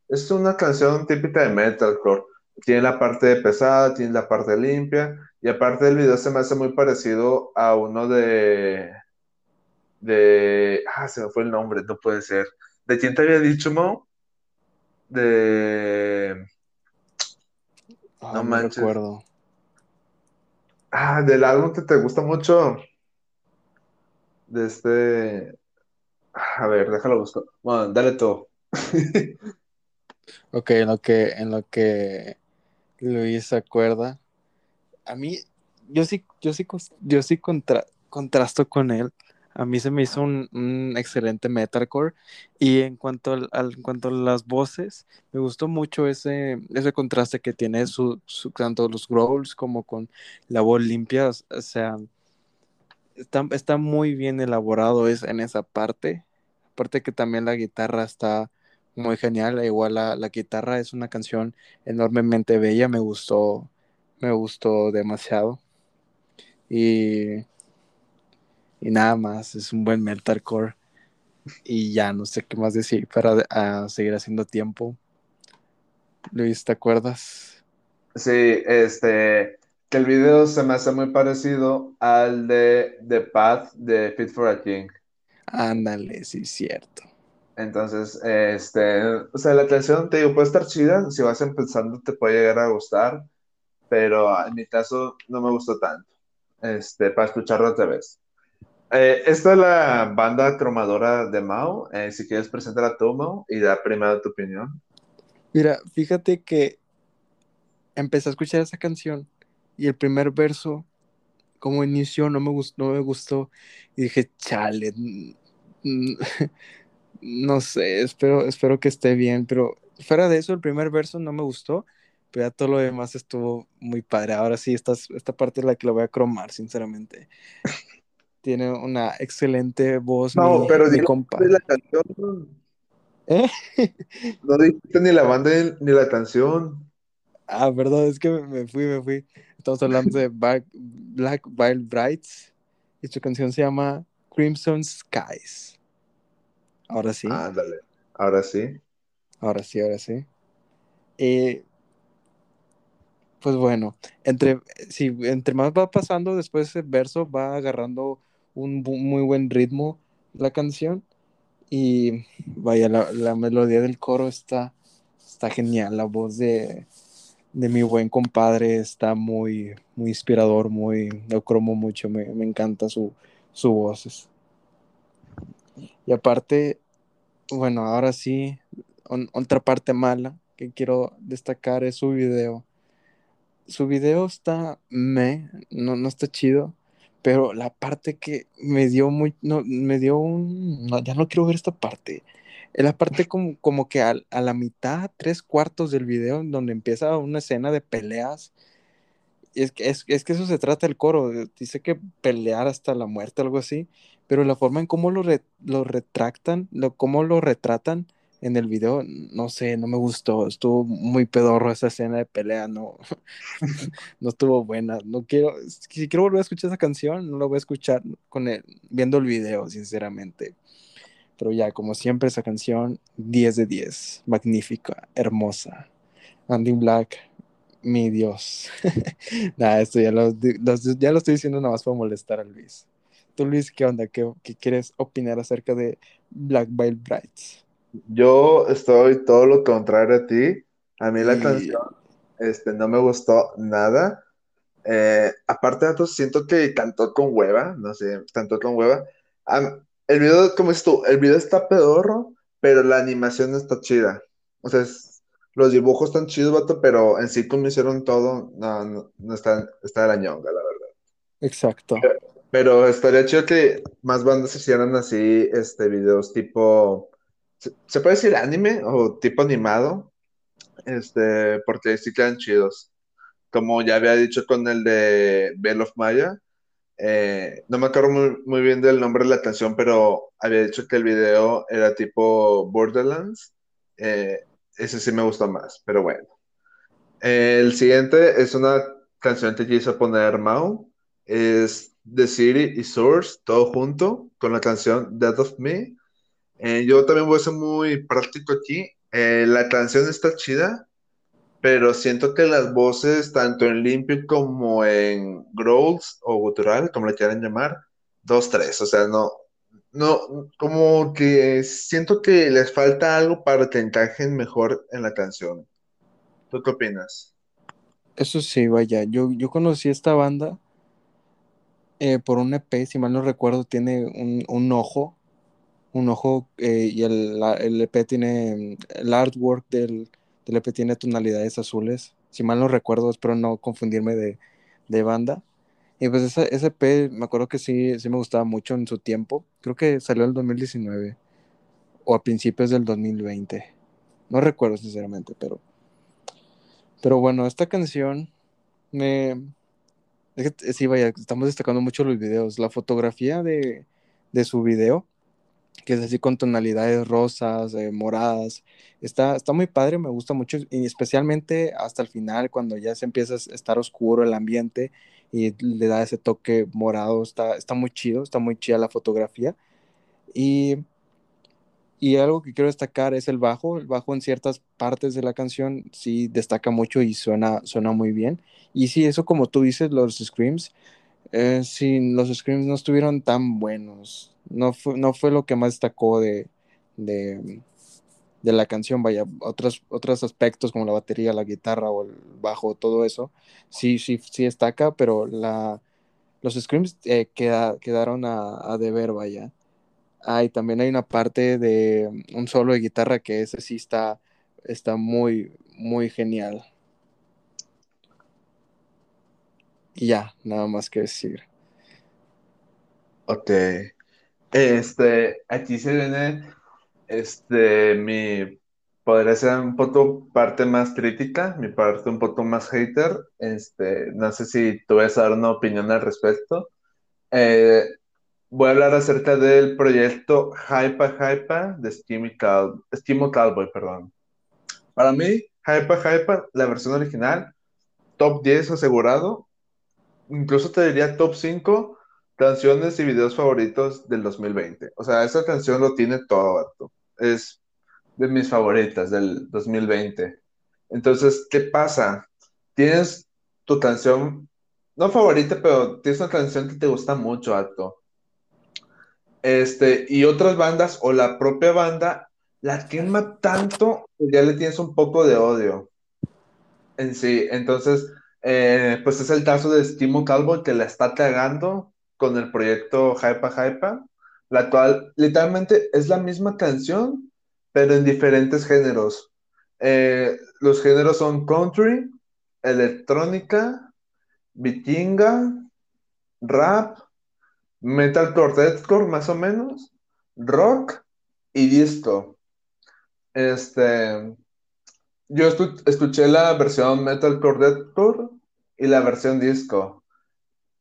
es una canción típica de metalcore. Tiene la parte pesada, tiene la parte limpia, y aparte del video se me hace muy parecido a uno de, de, ah, se me fue el nombre, no puede ser. ¿De quién te había dicho, Mo? De, Ah, No no manches. recuerdo. Ah, del álbum que te gusta mucho. De este, a ver, déjalo buscar. Bueno, dale tú. Ok, en lo que, en lo que Luis se acuerda. A mí, yo sí, yo sí, yo sí contra- contrasto con él. A mí se me hizo un, excelente metalcore. Y en cuanto, al, en cuanto a las voces, me gustó mucho ese, ese contraste que tiene su- tanto los growls como con la voz limpia. O sea, está, está muy bien elaborado es, en esa parte. Aparte que también la guitarra está muy genial. Igual la, la guitarra es una canción enormemente bella. Me gustó, me gustó demasiado. Y, y nada más, es un buen metalcore. Y ya no sé qué más decir para a seguir haciendo tiempo. Luis, ¿te acuerdas? Sí, este, que el video se me hace muy parecido al de The Path de Fit for a King. Ándale, sí, cierto. Entonces, este, o sea, la canción, te digo, puede estar chida, si vas empezando te puede llegar a gustar, pero en mi caso no me gustó tanto, este, para escucharlo otra vez. Eh, esta es la banda cromadora de Mao, eh, si quieres presentar tu Mao y da primero tu opinión. Mira, fíjate que empecé a escuchar esa canción y el primer verso, como inició, no me gustó, no me gustó y dije, chale, no sé, espero, espero que esté bien, pero fuera de eso, el primer verso no me gustó, pero ya todo lo demás estuvo muy padre. Ahora sí, esta, esta parte es la que la voy a cromar, sinceramente. Tiene una excelente voz, No, mi, pero mi compa. la canción, ¿Eh? no dijiste ni la banda ni la canción. Ah, perdón, es que me, fui, me fui. Estamos hablando de Black, Black Veil Brides y su canción se llama Crimson Skies. Ahora sí, Ándale, ahora sí. ahora sí, ahora sí. Eh, pues bueno, entre, si, entre más va pasando, después ese verso va agarrando un muy buen ritmo la canción. Y vaya, la, melodía del coro está, está genial. La voz de, de mi buen compadre está muy, muy inspirador, muy, lo cromo mucho, me, encanta su, su voz. Y aparte, bueno, ahora sí, otra parte mala que quiero destacar es su video. Su video está me, no, no está chido, pero la parte que me dio muy, no, me dio un, ya no quiero ver esta parte. La parte como, como que a, a, la mitad, tres cuartos del video, donde empieza una escena de peleas. Y es que, es, es que eso se trata el coro. Dice que pelear hasta la muerte, algo así. Pero la forma en cómo lo, lo retractan, lo, cómo lo retratan, en el video, no sé, no me gustó, estuvo muy pedorro esa escena de pelea, no, no estuvo buena, no quiero, si quiero volver a escuchar esa canción, no la voy a escuchar con el, viendo el video, sinceramente. Pero ya, como siempre, esa canción, 10 de 10, magnífica, hermosa. Andy Black, mi Dios. Nada, esto ya lo, ya lo estoy diciendo nada más para molestar a Luis. Tú, Luis, ¿qué onda? ¿Qué, quieres opinar acerca de Black Veil Brides? Yo estoy todo lo contrario a ti. A mí la canción este, no me gustó nada. Eh, aparte de eso, siento que cantó con hueva, no sé, cantó con hueva. el video, como dices tú, el video está pedorro, pero la animación está chida. O sea, los dibujos están chidos, vato, pero en sí como hicieron todo, no, no, está, está de la ñonga, la verdad. Exacto. Pero, estaría chido que más bandas hicieran así, este, videos tipo ¿Se, puede decir anime o tipo animado? Este, porque sí quedan chidos. Como ya había dicho con el de Bell of Maya, eh, no me acuerdo muy, bien del nombre de la canción, pero había dicho que el video era tipo Borderlands. Eh, ese sí me gustó más, pero bueno. el siguiente es una canción que quiso poner Mao. Es The City y Source, todo junto, con la canción Death of Me. Eh, yo también voy a ser muy práctico aquí. Eh, la canción está chida, pero siento que las voces, tanto en limpio como en growls o gutural, como le quieran llamar, dos, tres. O sea, no, no, como que siento que les falta algo para que encajen mejor en la canción. ¿Tú qué opinas? Eso sí, vaya, yo, yo conocí esta banda eh, por un EP, si mal no recuerdo, tiene un, un ojo un ojo eh, y el, el, EP tiene, el artwork del, del, EP tiene tonalidades azules. Si mal no recuerdo, espero no confundirme de, de banda. Y pues ese, ese, EP me acuerdo que sí, sí me gustaba mucho en su tiempo. Creo que salió en el 2019 o a principios del 2020. No recuerdo sinceramente, pero... Pero bueno, esta canción me... sí, vaya, estamos destacando mucho los videos. La fotografía de, de su video que es así con tonalidades rosas, eh, moradas. Está, está muy padre, me gusta mucho, y especialmente hasta el final, cuando ya se empieza a estar oscuro el ambiente y le da ese toque morado, está, está muy chido, está muy chida la fotografía. Y, y algo que quiero destacar es el bajo, el bajo en ciertas partes de la canción sí destaca mucho y suena, suena muy bien. Y sí, eso como tú dices, los screams, eh, sí, los screams no estuvieron tan buenos no fue, no fue lo que más destacó de, de, la canción, vaya, otros, otros aspectos como la batería, la guitarra o el bajo, todo eso, sí, sí, sí destaca, pero la, los screams eh, quedaron a, deber, vaya. Ah, también hay una parte de un solo de guitarra que ese sí está, está muy, muy genial. Y ya, nada más que decir. Ok. Este, aquí se viene, este, mi, podría ser un poco parte más crítica, mi parte un poco más hater, este, no sé si tú vas a dar una opinión al respecto. Eh, voy a hablar acerca del proyecto Hypa Hypa de Schemo Cowboy, perdón. Para mí, Hypa Hypa, la versión original, top 10 asegurado, incluso te diría top 5 Canciones y videos favoritos del 2020. O sea, esa canción lo tiene todo, Es de mis favoritas del 2020. Entonces, ¿qué pasa? Tienes tu canción, no favorita, pero tienes una canción que te gusta mucho, Alto. Este, y otras bandas o la propia banda la quema tanto que ya le tienes un poco de odio en sí. Entonces, eh, pues es el caso de Stimo Calvo que la está cagando con el proyecto Hypa Hypa, la cual literalmente es la misma canción, pero en diferentes géneros. Eh, los géneros son country, electrónica, vikinga, rap, metalcore, deathcore más o menos, rock y disco. Este, yo escuché la versión metalcore, deathcore y la versión disco.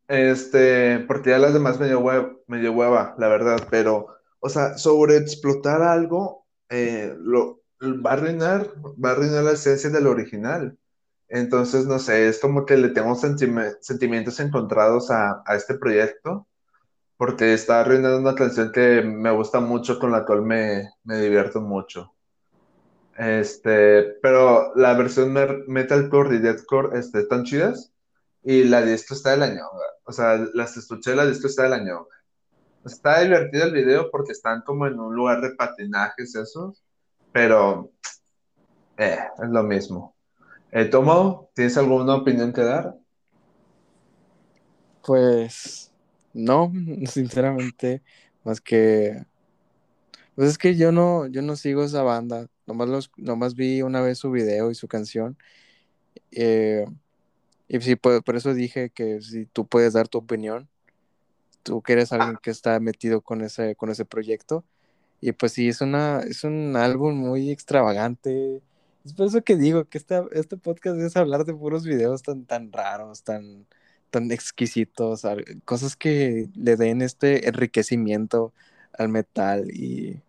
Este, porque ya las demás medio, medio hueva, la verdad, pero, o sea, sobre explotar algo, eh, lo, va a arruinar, va a arruinar la esencia del original. Entonces, no sé, es como que le tengo sentimientos encontrados a, este proyecto, porque está arruinando una canción que me gusta mucho, con la cual me, me divierto mucho. Este, pero la versión metalcore y deathcore este, están chidas, y la disco está de la ñonga. O sea, las escuché, la disco está de la ñonga. Está divertido el video porque están como en un lugar de patinajes esos, pero eh, es lo mismo. Eh, Tomo, ¿tienes alguna opinión que dar? Pues no, sinceramente, más que pues es que yo no, yo no sigo esa banda. Nomás, los, nomás vi una vez su video y su canción. Eh, y sí, por, por, eso dije que si tú puedes dar tu opinión, tú que eres alguien que está metido con ese, con ese proyecto. Y pues sí, es, una, es un álbum muy extravagante, es por eso que digo que este, este podcast es hablar de puros videos tan, tan raros, tan, tan exquisitos, cosas que le den este enriquecimiento al metal y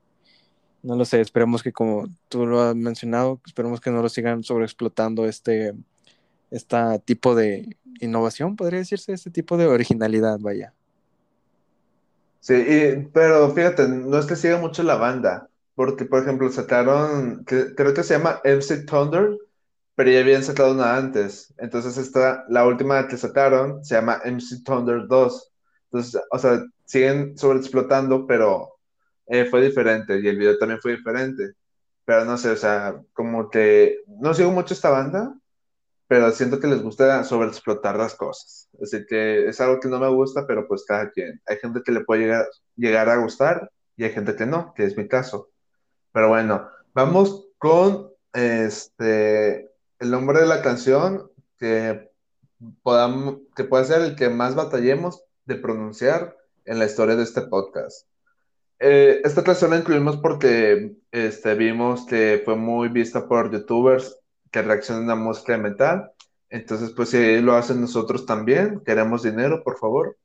no lo sé, esperemos que como tú lo has mencionado, esperemos que no lo sigan sobreexplotando este, este tipo de innovación, podría decirse, este tipo de originalidad, vaya. Sí, pero fíjate, no es que siga mucho la banda, porque, por ejemplo, sacaron, creo que se llama MC Thunder, pero ya habían sacado una antes. Entonces, esta, la última que sacaron se llama MC Thunder 2. Entonces, o sea, siguen sobreexplotando, pero eh, fue diferente y el video también fue diferente. Pero no sé, o sea, como que no sigo mucho esta banda, pero siento que les gusta sobreexplotar las cosas. Así que es algo que no me gusta, pero pues cada quien. Hay gente que le puede llegar, llegar a gustar y hay gente que no, que es mi caso. Pero bueno, vamos con este el nombre de la canción que podamos, que puede ser el que más batallemos de pronunciar en la historia de este podcast. Eh, esta canción la incluimos porque este, vimos que fue muy vista por youtubers que reaccionan a música de metal. Entonces, pues si lo hacen nosotros también, queremos dinero, por favor.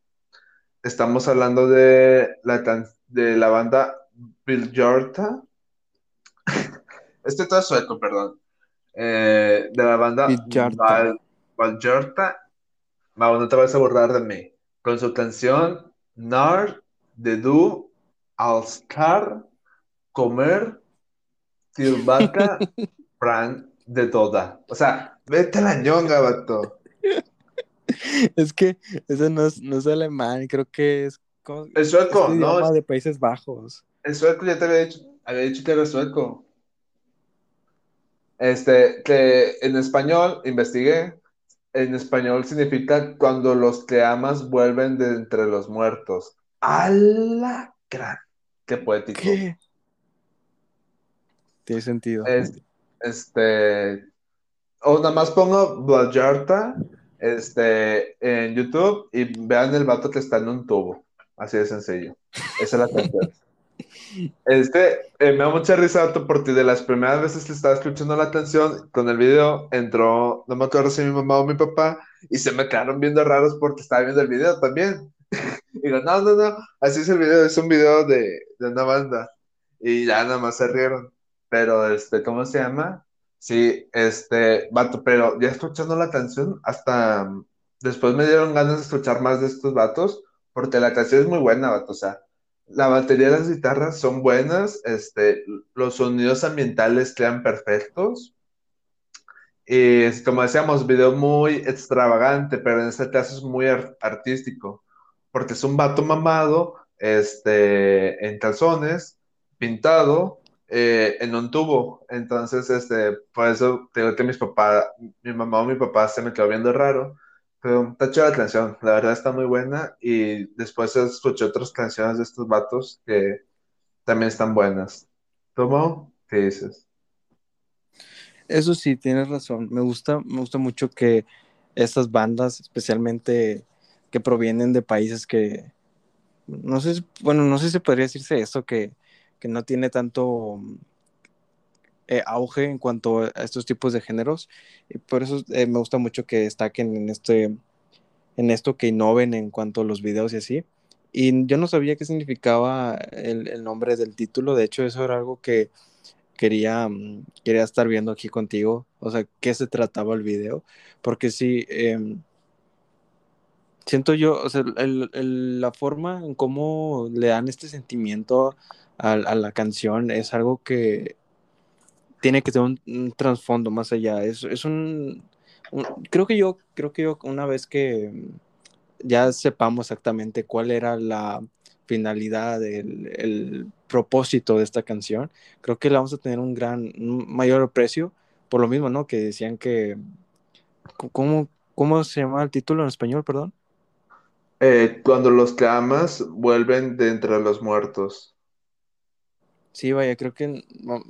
Estamos hablando de la, de la banda Bill Jorta, este todo sueco, perdón. Eh, de la banda Valjarta. Val, no te vas a borrar de mí. Con su canción Nar de Du Alskar Comer Tilbaca Fran de Toda. O sea, vete a la ñonga, vato. Es que eso no es, no es alemán, creo que es. el sueco, este no. de Países Bajos. El sueco ya te había dicho, había dicho que era sueco. Este, que en español, investigué, en español significa cuando los que amas vuelven de entre los muertos. ¡Hala! Gran. Qué poético. ¿Qué? Tiene sentido. este. O nada más pongo Vallarta este, en YouTube y vean el vato que está en un tubo. Así de sencillo. Esa es la canción. Este, eh, me da mucha risa porque de las primeras veces que estaba escuchando la canción, con el video, entró, no me acuerdo si mi mamá o mi papá, y se me quedaron viendo raros porque estaba viendo el video también. Y digo, no, no, no, así es el video, es un video de, de una banda. Y ya nada más se rieron. Pero, este, ¿cómo se llama? Sí, este, vato, pero ya escuchando la canción, hasta después me dieron ganas de escuchar más de estos vatos, porque la canción es muy buena, vato, o sea, la batería de las guitarras son buenas, este, los sonidos ambientales quedan perfectos. Y es como decíamos, video muy extravagante, pero en este caso es muy artístico, porque es un vato mamado, este, en calzones, pintado, eh, en un tubo. Entonces, este, por eso tengo que mi mamá o mi papá se me quedó viendo raro. Pero está chida la canción, la verdad está muy buena. Y después escuché otras canciones de estos vatos que también están buenas. ¿Cómo? ¿Qué dices? Eso sí, tienes razón. Me gusta, me gusta mucho que estas bandas, especialmente que provienen de países que, no sé, bueno, no sé si podría decirse eso, que, que no tiene tanto eh, auge en cuanto a estos tipos de géneros. Y por eso eh, me gusta mucho que destaquen en, este, en esto, que innoven en cuanto a los videos y así. Y yo no sabía qué significaba el, el nombre del título. De hecho, eso era algo que quería, quería estar viendo aquí contigo, o sea, qué se trataba el video, porque sí, em, siento yo, o sea, la forma en cómo le dan este sentimiento a, la canción es algo que tiene que tener un, trasfondo más allá, es, es un, creo que yo, creo que yo una vez que ya sepamos exactamente cuál era la finalidad, el, propósito de esta canción, creo que la vamos a tener un gran, mayor precio, por lo mismo, ¿no? Que decían que, ¿cómo, cómo se llama el título en español, perdón? Eh, cuando los que amas vuelven de entre los muertos. Sí, vaya, creo que,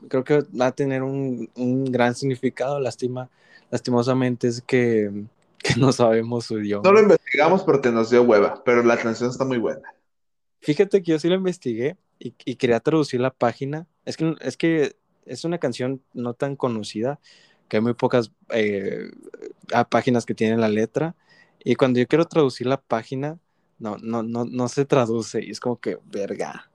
creo que va a tener un, gran significado, lástima, lastimosamente es que, que no sabemos su idioma. No lo investigamos porque nos dio hueva, pero la canción está muy buena. Fíjate que yo sí lo investigué y, quería traducir la página. Es que, es que es una canción no tan conocida, que hay muy pocas eh, páginas que tienen la letra. Y cuando yo quiero traducir la página, no, no, no, no se traduce y es como que verga.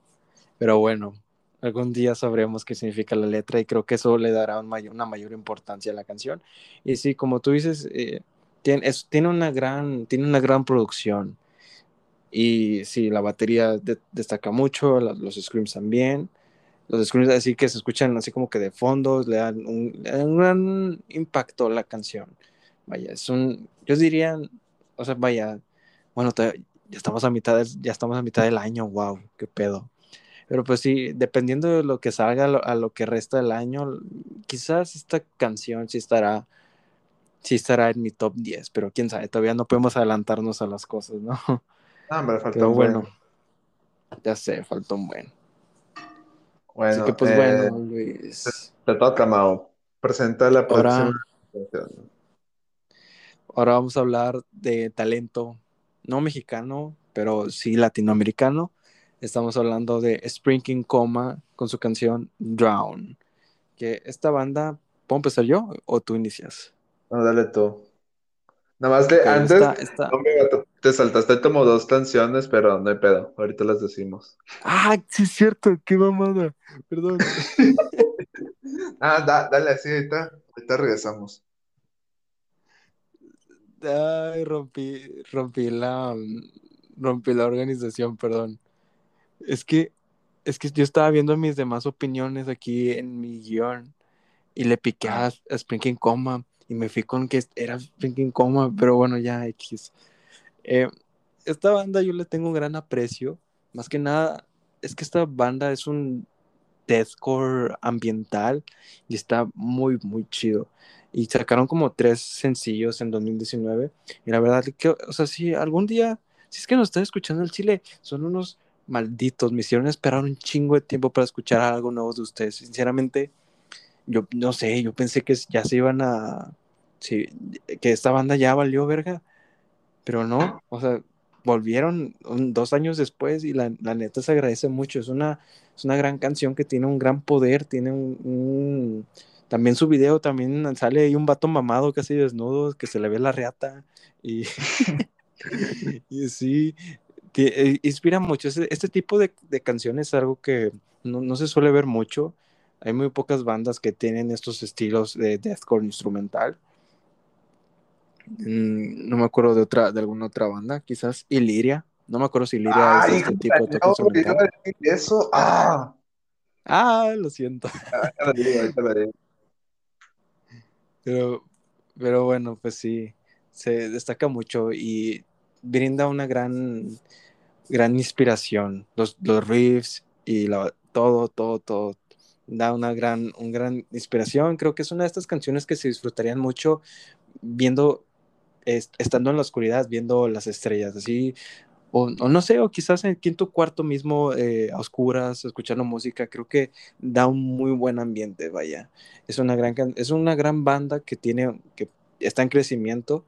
Pero bueno, algún día sabremos qué significa la letra y creo que eso le dará una mayor importancia a la canción. Y sí, como tú dices, eh, tiene, tiene, una gran, tiene una gran producción. Y sí, la batería destaca mucho, los screams también. Los screams así que se escuchan así como que de fondo, le dan un, gran impacto a la canción. Vaya, es un, yo diría, o sea, vaya, bueno, ya estamos a mitad, ya estamos a mitad del año, wow, qué pedo. Pero pues sí, dependiendo de lo que salga a lo, que resta del año, quizás esta canción sí estará, sí estará en mi top 10, pero quién sabe, todavía no podemos adelantarnos a las cosas, ¿no? Ah, me faltó un bueno. Ya sé, faltó un buen. Bueno, Así que pues bueno, eh, Luis. Te, toca, Mao. Presenta la próxima. Ahora vamos a hablar de talento, no mexicano, pero sí latinoamericano. Estamos hablando de Sprinking Coma con su canción Drown. Que esta banda, ¿puedo empezar yo o tú inicias? No, dale tú. Nada más de antes, te saltaste como dos canciones, pero no hay pedo. Ahorita las decimos. Ah, sí es cierto, qué mamada. Perdón. ah, dale así, ahorita, ahorita regresamos. Ay, rompí, rompí la, rompí la organización, perdón. Es que, es que yo estaba viendo mis demás opiniones aquí en mi guion y le piqué a, a Sprinking Coma y me fui con que era freaking coma, pero bueno, ya X. Eh, esta banda yo le tengo un gran aprecio, más que nada, es que esta banda es un deathcore ambiental y está muy, muy chido. Y sacaron como tres sencillos en 2019. Y la verdad que, o sea, si algún día, si es que nos están escuchando el Chile, son unos malditos, me hicieron esperar un chingo de tiempo para escuchar algo nuevo de ustedes. Sinceramente, yo no sé, yo pensé que ya se iban a, sí, que esta banda ya valió verga, pero no, o sea, volvieron dos años después y la, neta se agradece mucho, es una, es una gran canción que tiene un gran poder, tiene un, también su video también sale ahí un vato mamado casi desnudo, que se le ve la reata y, y sí, eh, inspira mucho. Este, tipo de, canciones es algo que no, no, se suele ver mucho. Hay muy pocas bandas que tienen estos estilos de deathcore instrumental. Mm, no me acuerdo de otra, de alguna otra banda, quizás Iliria. No me acuerdo si Iliria es este tipo de instrumental. Eso, ah. Ah, lo siento. Pero Pero bueno, pues sí, se destaca mucho y brinda una gran, gran inspiración. Los, los riffs y la, todo, todo, todo. Da una gran, un gran inspiración. Creo que es una de estas canciones que se disfrutarían mucho viendo, estando en la oscuridad, viendo las estrellas. Así, o, no sé, o quizás en el quinto cuarto mismo eh, a oscuras, escuchando música, creo que da un muy buen ambiente, vaya. Es una gran, es una gran banda que tiene, que está en crecimiento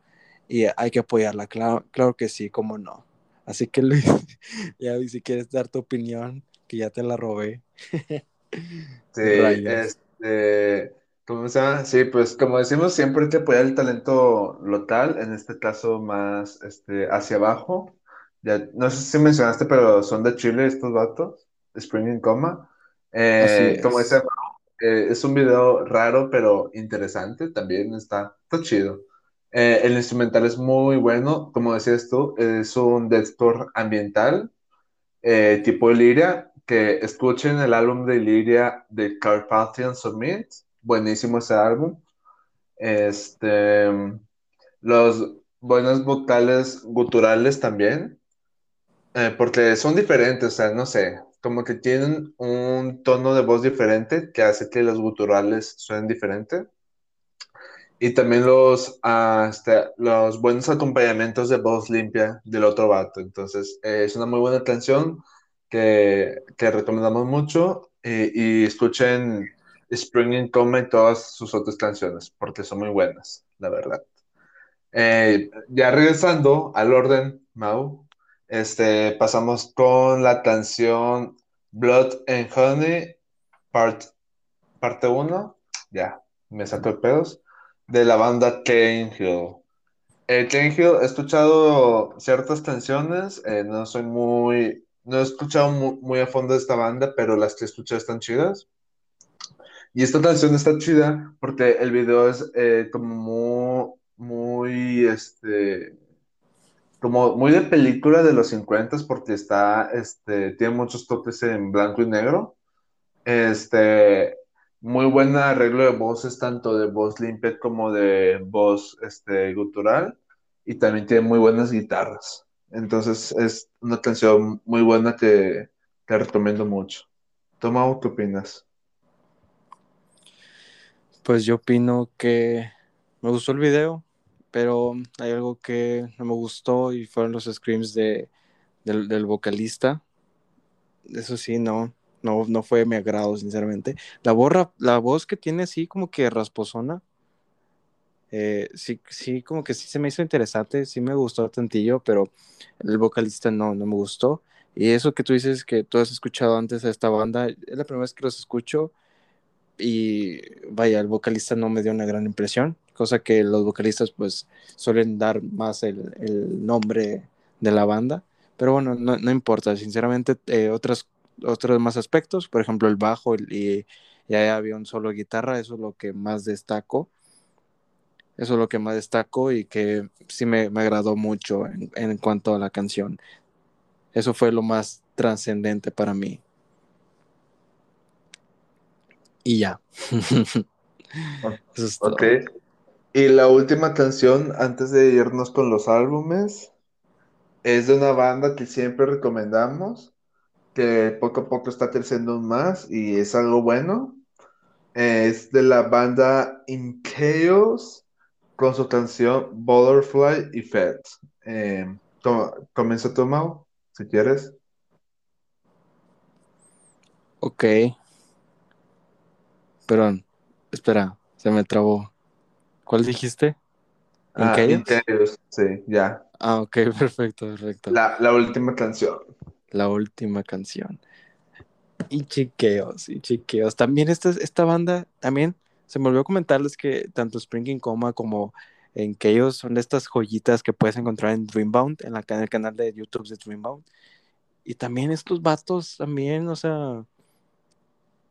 y hay que apoyarla, claro, claro que sí, cómo no. Así que Luis, ya si quieres dar tu opinión, que ya te la robé. sí, este, ¿cómo se llama? Sí, pues como decimos, siempre hay que apoyar el talento local, en este caso más este, hacia abajo no sé si mencionaste, pero son de Chile estos vatos, Spring in Coma. Eh, como dice, eh, es un video raro, pero interesante, también está, está chido. Eh, el instrumental es muy bueno, como decías tú, es un deathcore ambiental, tipo Illyria, que escuchen el álbum de Illyria de Carpathian Submit, buenísimo ese álbum. Este, los buenos vocales guturales también, eh, porque son diferentes, o sea, no sé, como que tienen un tono de voz diferente que hace que los guturales suenen diferente. Y también los, ah, este, los buenos acompañamientos de voz limpia del otro vato. Entonces, eh, es una muy buena canción que, que recomendamos mucho. y escuchen Spring in Coma y todas sus otras canciones, porque son muy buenas, la verdad. Eh, ya regresando al orden, Mau, este, pasamos con la canción Blood and Honey, part, parte 1. Ya, me saco el pedos. De la banda Kane Hill. Eh, Kane Hill, he escuchado ciertas canciones, eh, no soy muy. No he escuchado muy, a fondo esta banda, pero las que he escuchado están chidas. Y esta canción está chida porque el video es eh, como muy, muy, este, como muy de película de los 50 porque está, este, tiene muchos toques en blanco y negro. Este, muy buen arreglo de voces, tanto de voz limpia como de voz este, gutural. Y también tiene muy buenas guitarras. Entonces es una canción muy buena que te recomiendo mucho. Toma, ¿qué opinas? Pues yo opino que me gustó el video, pero hay algo que no me gustó y fueron los screams de, del, vocalista. Eso sí, no, no, no fue mi agrado, sinceramente. La, borra, la voz que tiene así como que rasposona, eh, sí, sí, como que sí se me hizo interesante, sí me gustó tantillo, pero el vocalista no, no me gustó. Y eso que tú dices que tú has escuchado antes a esta banda, es la primera vez que los escucho y vaya, el vocalista no me dio una gran impresión cosa que los vocalistas pues suelen dar más el, el nombre de la banda, pero bueno, no, no importa, sinceramente eh, otras, otros más aspectos, por ejemplo el bajo y, ahí había un solo guitarra, eso es lo que más destaco, eso es lo que más destaco y que sí me, me agradó mucho en, en cuanto a la canción, eso fue lo más trascendente para mí. Y ya. Eso es todo. Okay. Y la última canción, antes de irnos con los álbumes, es de una banda que siempre recomendamos, que poco a poco está creciendo más y es algo bueno. Es de la banda In Chaos con su canción Butterfly Effect. Eh, comienza tu si quieres. Ok. Perdón, espera, se me trabó. ¿Cuál dijiste? Ah, sí, ya. Ah, ok, perfecto, perfecto. La, última canción. La última canción. Y chiqueos, y chiqueos. También esta, esta banda, también se me olvidó comentarles que tanto Spring in Coma como en Chaos son de estas joyitas que puedes encontrar en Dreambound, en, la, en el canal de YouTube de Dreambound. Y también estos vatos, también, o sea,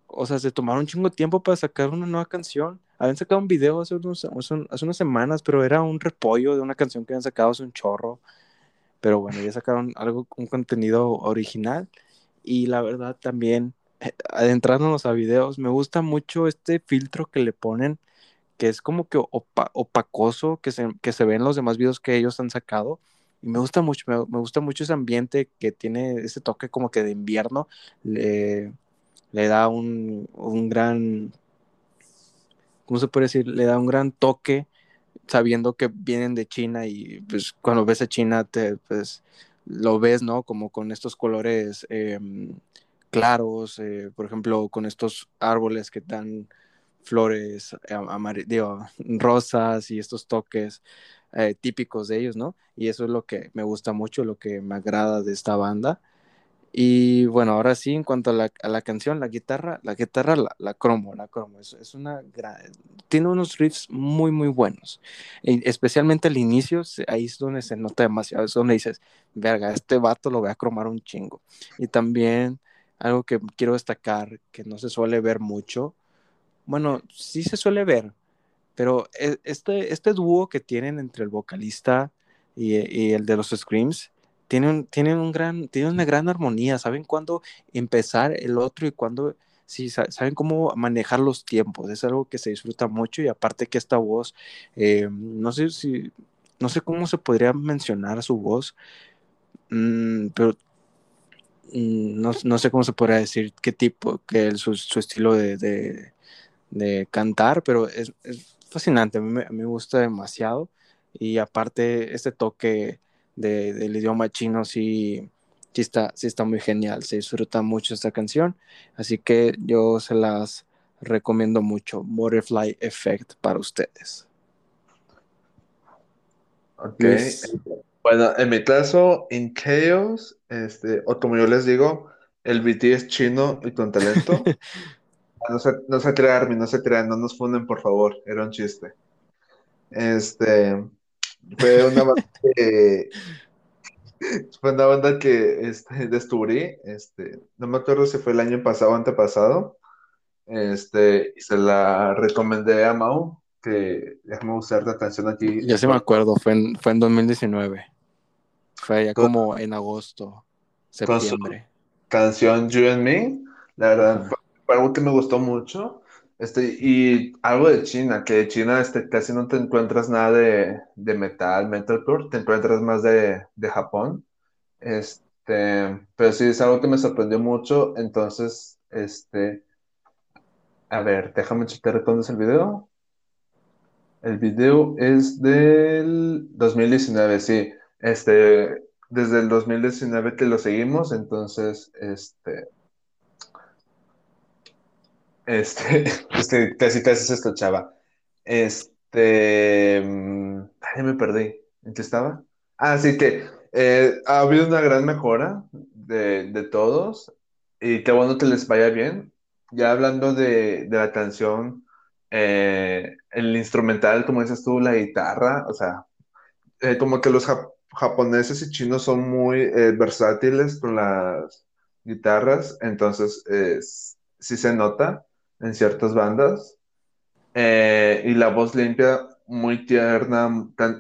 o sea, se tomaron un chingo de tiempo para sacar una nueva canción. Habían sacado un video hace, hace unas semanas, pero era un repollo de una canción que habían sacado hace un chorro. Pero bueno, ya sacaron algo, un contenido original. Y la verdad también, eh, adentrándonos a videos, me gusta mucho este filtro que le ponen, que es como que opacoso, que se, que se ve en los demás videos que ellos han sacado. Y me gusta mucho, me, gusta mucho ese ambiente que tiene ese toque como que de invierno. Le da un, un gran, ¿cómo se puede decir? Le da un gran toque sabiendo que vienen de China y pues cuando ves a China te, pues lo ves, ¿no? Como con estos colores em, claros, eh, por ejemplo, con estos árboles que dan flores digo, rosas y estos toques eh, típicos de ellos, ¿no? Y eso es lo que me gusta mucho, lo que me agrada de esta banda. Y bueno, ahora sí, en cuanto a la, a la canción, la guitarra, la guitarra, la, la cromo, la cromo, es, es una tiene unos riffs muy, muy buenos. especialmente al inicio, ahí es donde se nota demasiado, es donde dices, verga, este vato lo voy a cromar un chingo. Y también algo que quiero destacar, que no se suele ver mucho, bueno, sí se suele ver, pero e, este, este dúo que tienen entre el vocalista y, y el de los Screams, tienen, tienen, un gran, tienen una gran armonía, saben cuándo empezar el otro y cuándo, sí, saben cómo manejar los tiempos, es algo que se disfruta mucho y aparte que esta voz, eh, no sé si, no sé cómo se podría mencionar su voz, mm, pero mm, no, no, sé cómo se podría decir qué tipo, que su, estilo de, de, cantar, pero es, es fascinante, a mí me gusta demasiado y aparte este toque del idioma chino sí, sí, está, sí está muy genial, se disfruta mucho esta canción, así que yo se las recomiendo mucho, Butterfly Effect para ustedes. Ok, bueno, en mi caso, In Chaos, este, o como yo les digo, el BT es chino y con talento. no se, no se crean, no se crean, no nos funden, por favor, era un chiste. Este, fue una banda que, fue una banda que este, descubrí, este, no me acuerdo si fue el año pasado o antepasado, este, y se la recomendé a Mau, que déjame usar la canción aquí. Ya se me acuerdo, fue en, fue en 2019, fue ya como en agosto, septiembre. Canción You and Me, la verdad, fue algo que me gustó mucho. Este, y algo de China, que de China este, casi no te encuentras nada de, de metal, metalcore, te encuentras más de, de Japón. Este, pero sí es algo que me sorprendió mucho. Entonces, este, a ver, déjame checar cuándo es el video. El video es del 2019, sí. Este, desde el 2019 que lo seguimos, entonces, este, este, este, casi casi se escuchaba. Este, mm, ay, me perdí. ¿En qué estaba? Ah, sí que eh, ha habido una gran mejora de, de, todos y qué bueno que les vaya bien. Ya hablando de, de la canción, eh, el instrumental, como dices tú, la guitarra, o sea, eh, como que los japoneses y chinos son muy versátiles con las guitarras, entonces sí se nota en ciertas bandas. Eh, y la voz limpia, muy tierna.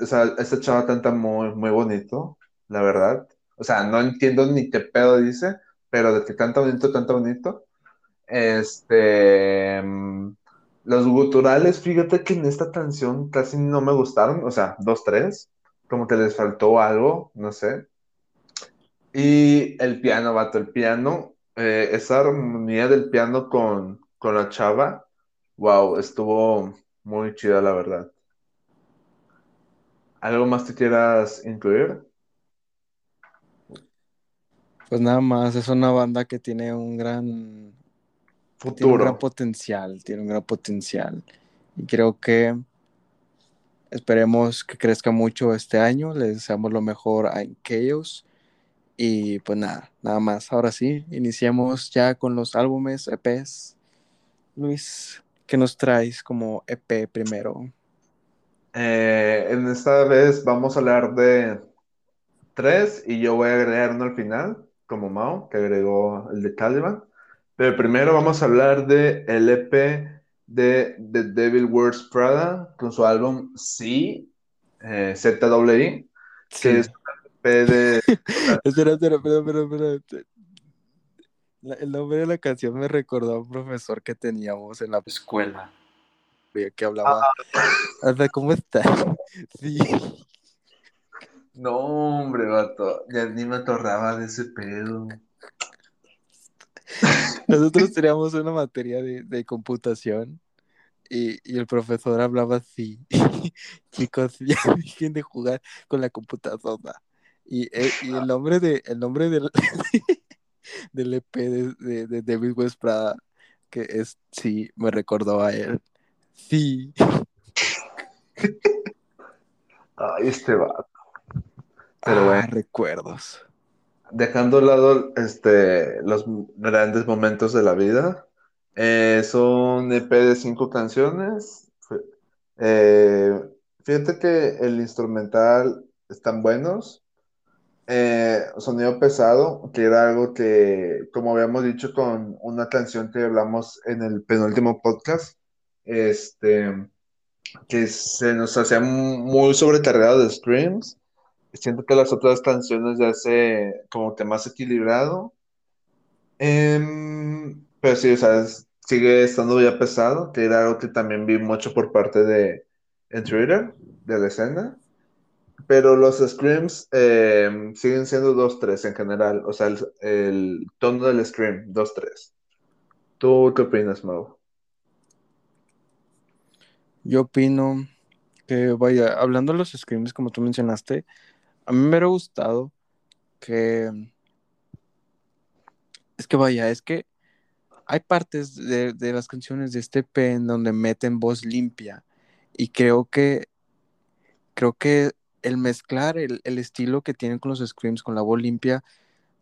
o sea, esta chava canta muy, muy bonito, la verdad. O sea, no entiendo ni qué pedo dice, pero de que canta bonito, canta bonito. Este. Mm, los guturales, fíjate que en esta canción casi no me gustaron, o sea, dos, tres, como que les faltó algo, no sé. Y el piano, vato, el piano, eh, esa armonía del piano con, con la chava, wow, estuvo muy chida, la verdad. ¿Algo más te quieras incluir? Pues nada más, es una banda que tiene un gran futuro. Tiene un gran potencial, tiene un gran potencial. Y creo que esperemos que crezca mucho este año. Les deseamos lo mejor a Chaos. Y pues nada, nada más. Ahora sí, iniciamos ya con los álbumes, EPs Luis, ¿qué nos traes como EP primero? Eh, en esta vez vamos a hablar de tres y yo voy a agregar uno al final, como Mao, que agregó el de Caliban. Pero primero vamos a hablar de el EP de The Devil Wears Prada con su álbum C, eh, ZWI, que es un EP de... espera, espera, espera, espera, el nombre de la canción me recordó a un profesor que teníamos en la escuela. que hablaba. Alda, ¿cómo estás? Sí. No, hombre, vato. Ya ni me atorraba de ese pedo. Nosotros teníamos una materia de, de computación y, y, el profesor hablaba así. Chicos, ya dejen de jugar con la computadora. Y, eh, y el nombre de el nombre del, del EP de, de, de David West Prada, que es sí, me recordó a él. Sí. Ay, este vato. Pero ah, bueno. recuerdos. Dejando a lado este, los grandes momentos de la vida, eh, es un EP de cinco canciones. Eh, fíjate que el instrumental están buenos. Eh, sonido pesado, que era algo que, como habíamos dicho con una canción que hablamos en el penúltimo podcast, este, que se nos hacía muy sobrecargado de streams. Siento que las otras canciones ya se como que más equilibrado. Em, pero sí, o sea, sigue estando ya pesado, que era algo que también vi mucho por parte de en Twitter, de la escena. Pero los screams em, siguen siendo 2-3 en general. O sea, el, tono del scream, 2-3. ¿Tú qué opinas, Mau? Yo opino que, vaya, hablando de los screams, como tú mencionaste, a mí me hubiera gustado que... Es que vaya, es que hay partes de, de las canciones de este P en donde meten voz limpia y creo que creo que el mezclar el, el, estilo que tienen con los screams con la voz limpia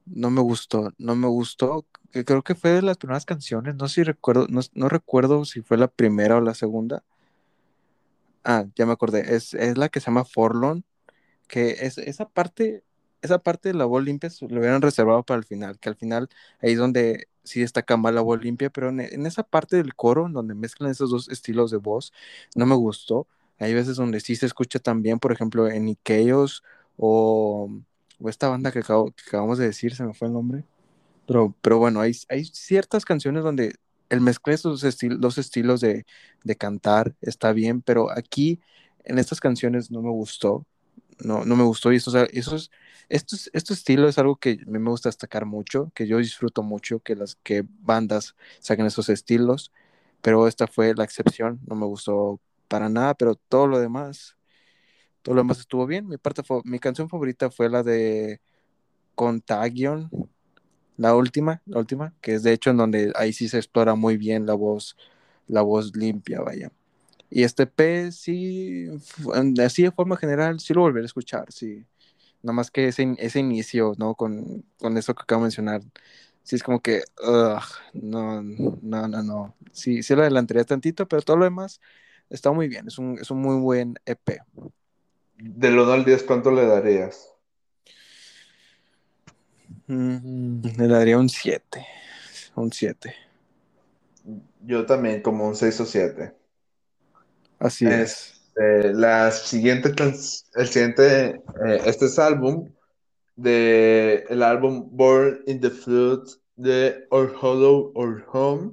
no me gustó, no me gustó, creo que fue de las primeras canciones, no sé si recuerdo, no, no, recuerdo si fue la primera o la segunda. Ah, ya me acordé, es, es la que se llama Forlon, que es, esa parte, esa parte de la voz limpia lo hubieran reservado para el final, que al final ahí es donde sí destaca más la voz limpia, pero en, en esa parte del coro, donde mezclan esos dos estilos de voz, no me gustó. Hay veces donde sí se escucha también, por ejemplo, en Ikeos o, o esta banda que, acabo, que, acabamos de decir, se me fue el nombre. Pero, pero bueno, hay, hay ciertas canciones donde el mezclar esos estil dos estilos de, de, cantar está bien, pero aquí en estas canciones no me gustó. No, no me gustó y eso, o sea, eso es, esto, este estilo es algo que me gusta destacar mucho, que yo disfruto mucho que las que bandas saquen esos estilos, pero esta fue la excepción, no me gustó para nada, pero todo lo demás, todo lo demás estuvo bien. Mi, parte mi canción favorita fue la de Contagion, la última, la última, que es de hecho en donde ahí sí se explora muy bien la voz, la voz limpia, vaya. Y este P sí, así de forma general, sí lo volveré a escuchar, sí. Nada más que ese, ese inicio, ¿no? Con, con eso que acabo de mencionar, sí es como que, ugh, no, no, no, no. Sí, sí lo adelantaría tantito, pero todo lo demás está muy bien, es un, es un muy buen EP. Del 1 al 10, ¿cuánto le darías? Mm, le daría un 7. Un 7. Yo también, como un 6 o 7. Así es. Este, la siguiente, el siguiente, eh, este es álbum de el álbum Born in the Flood de Or Hollow or Home.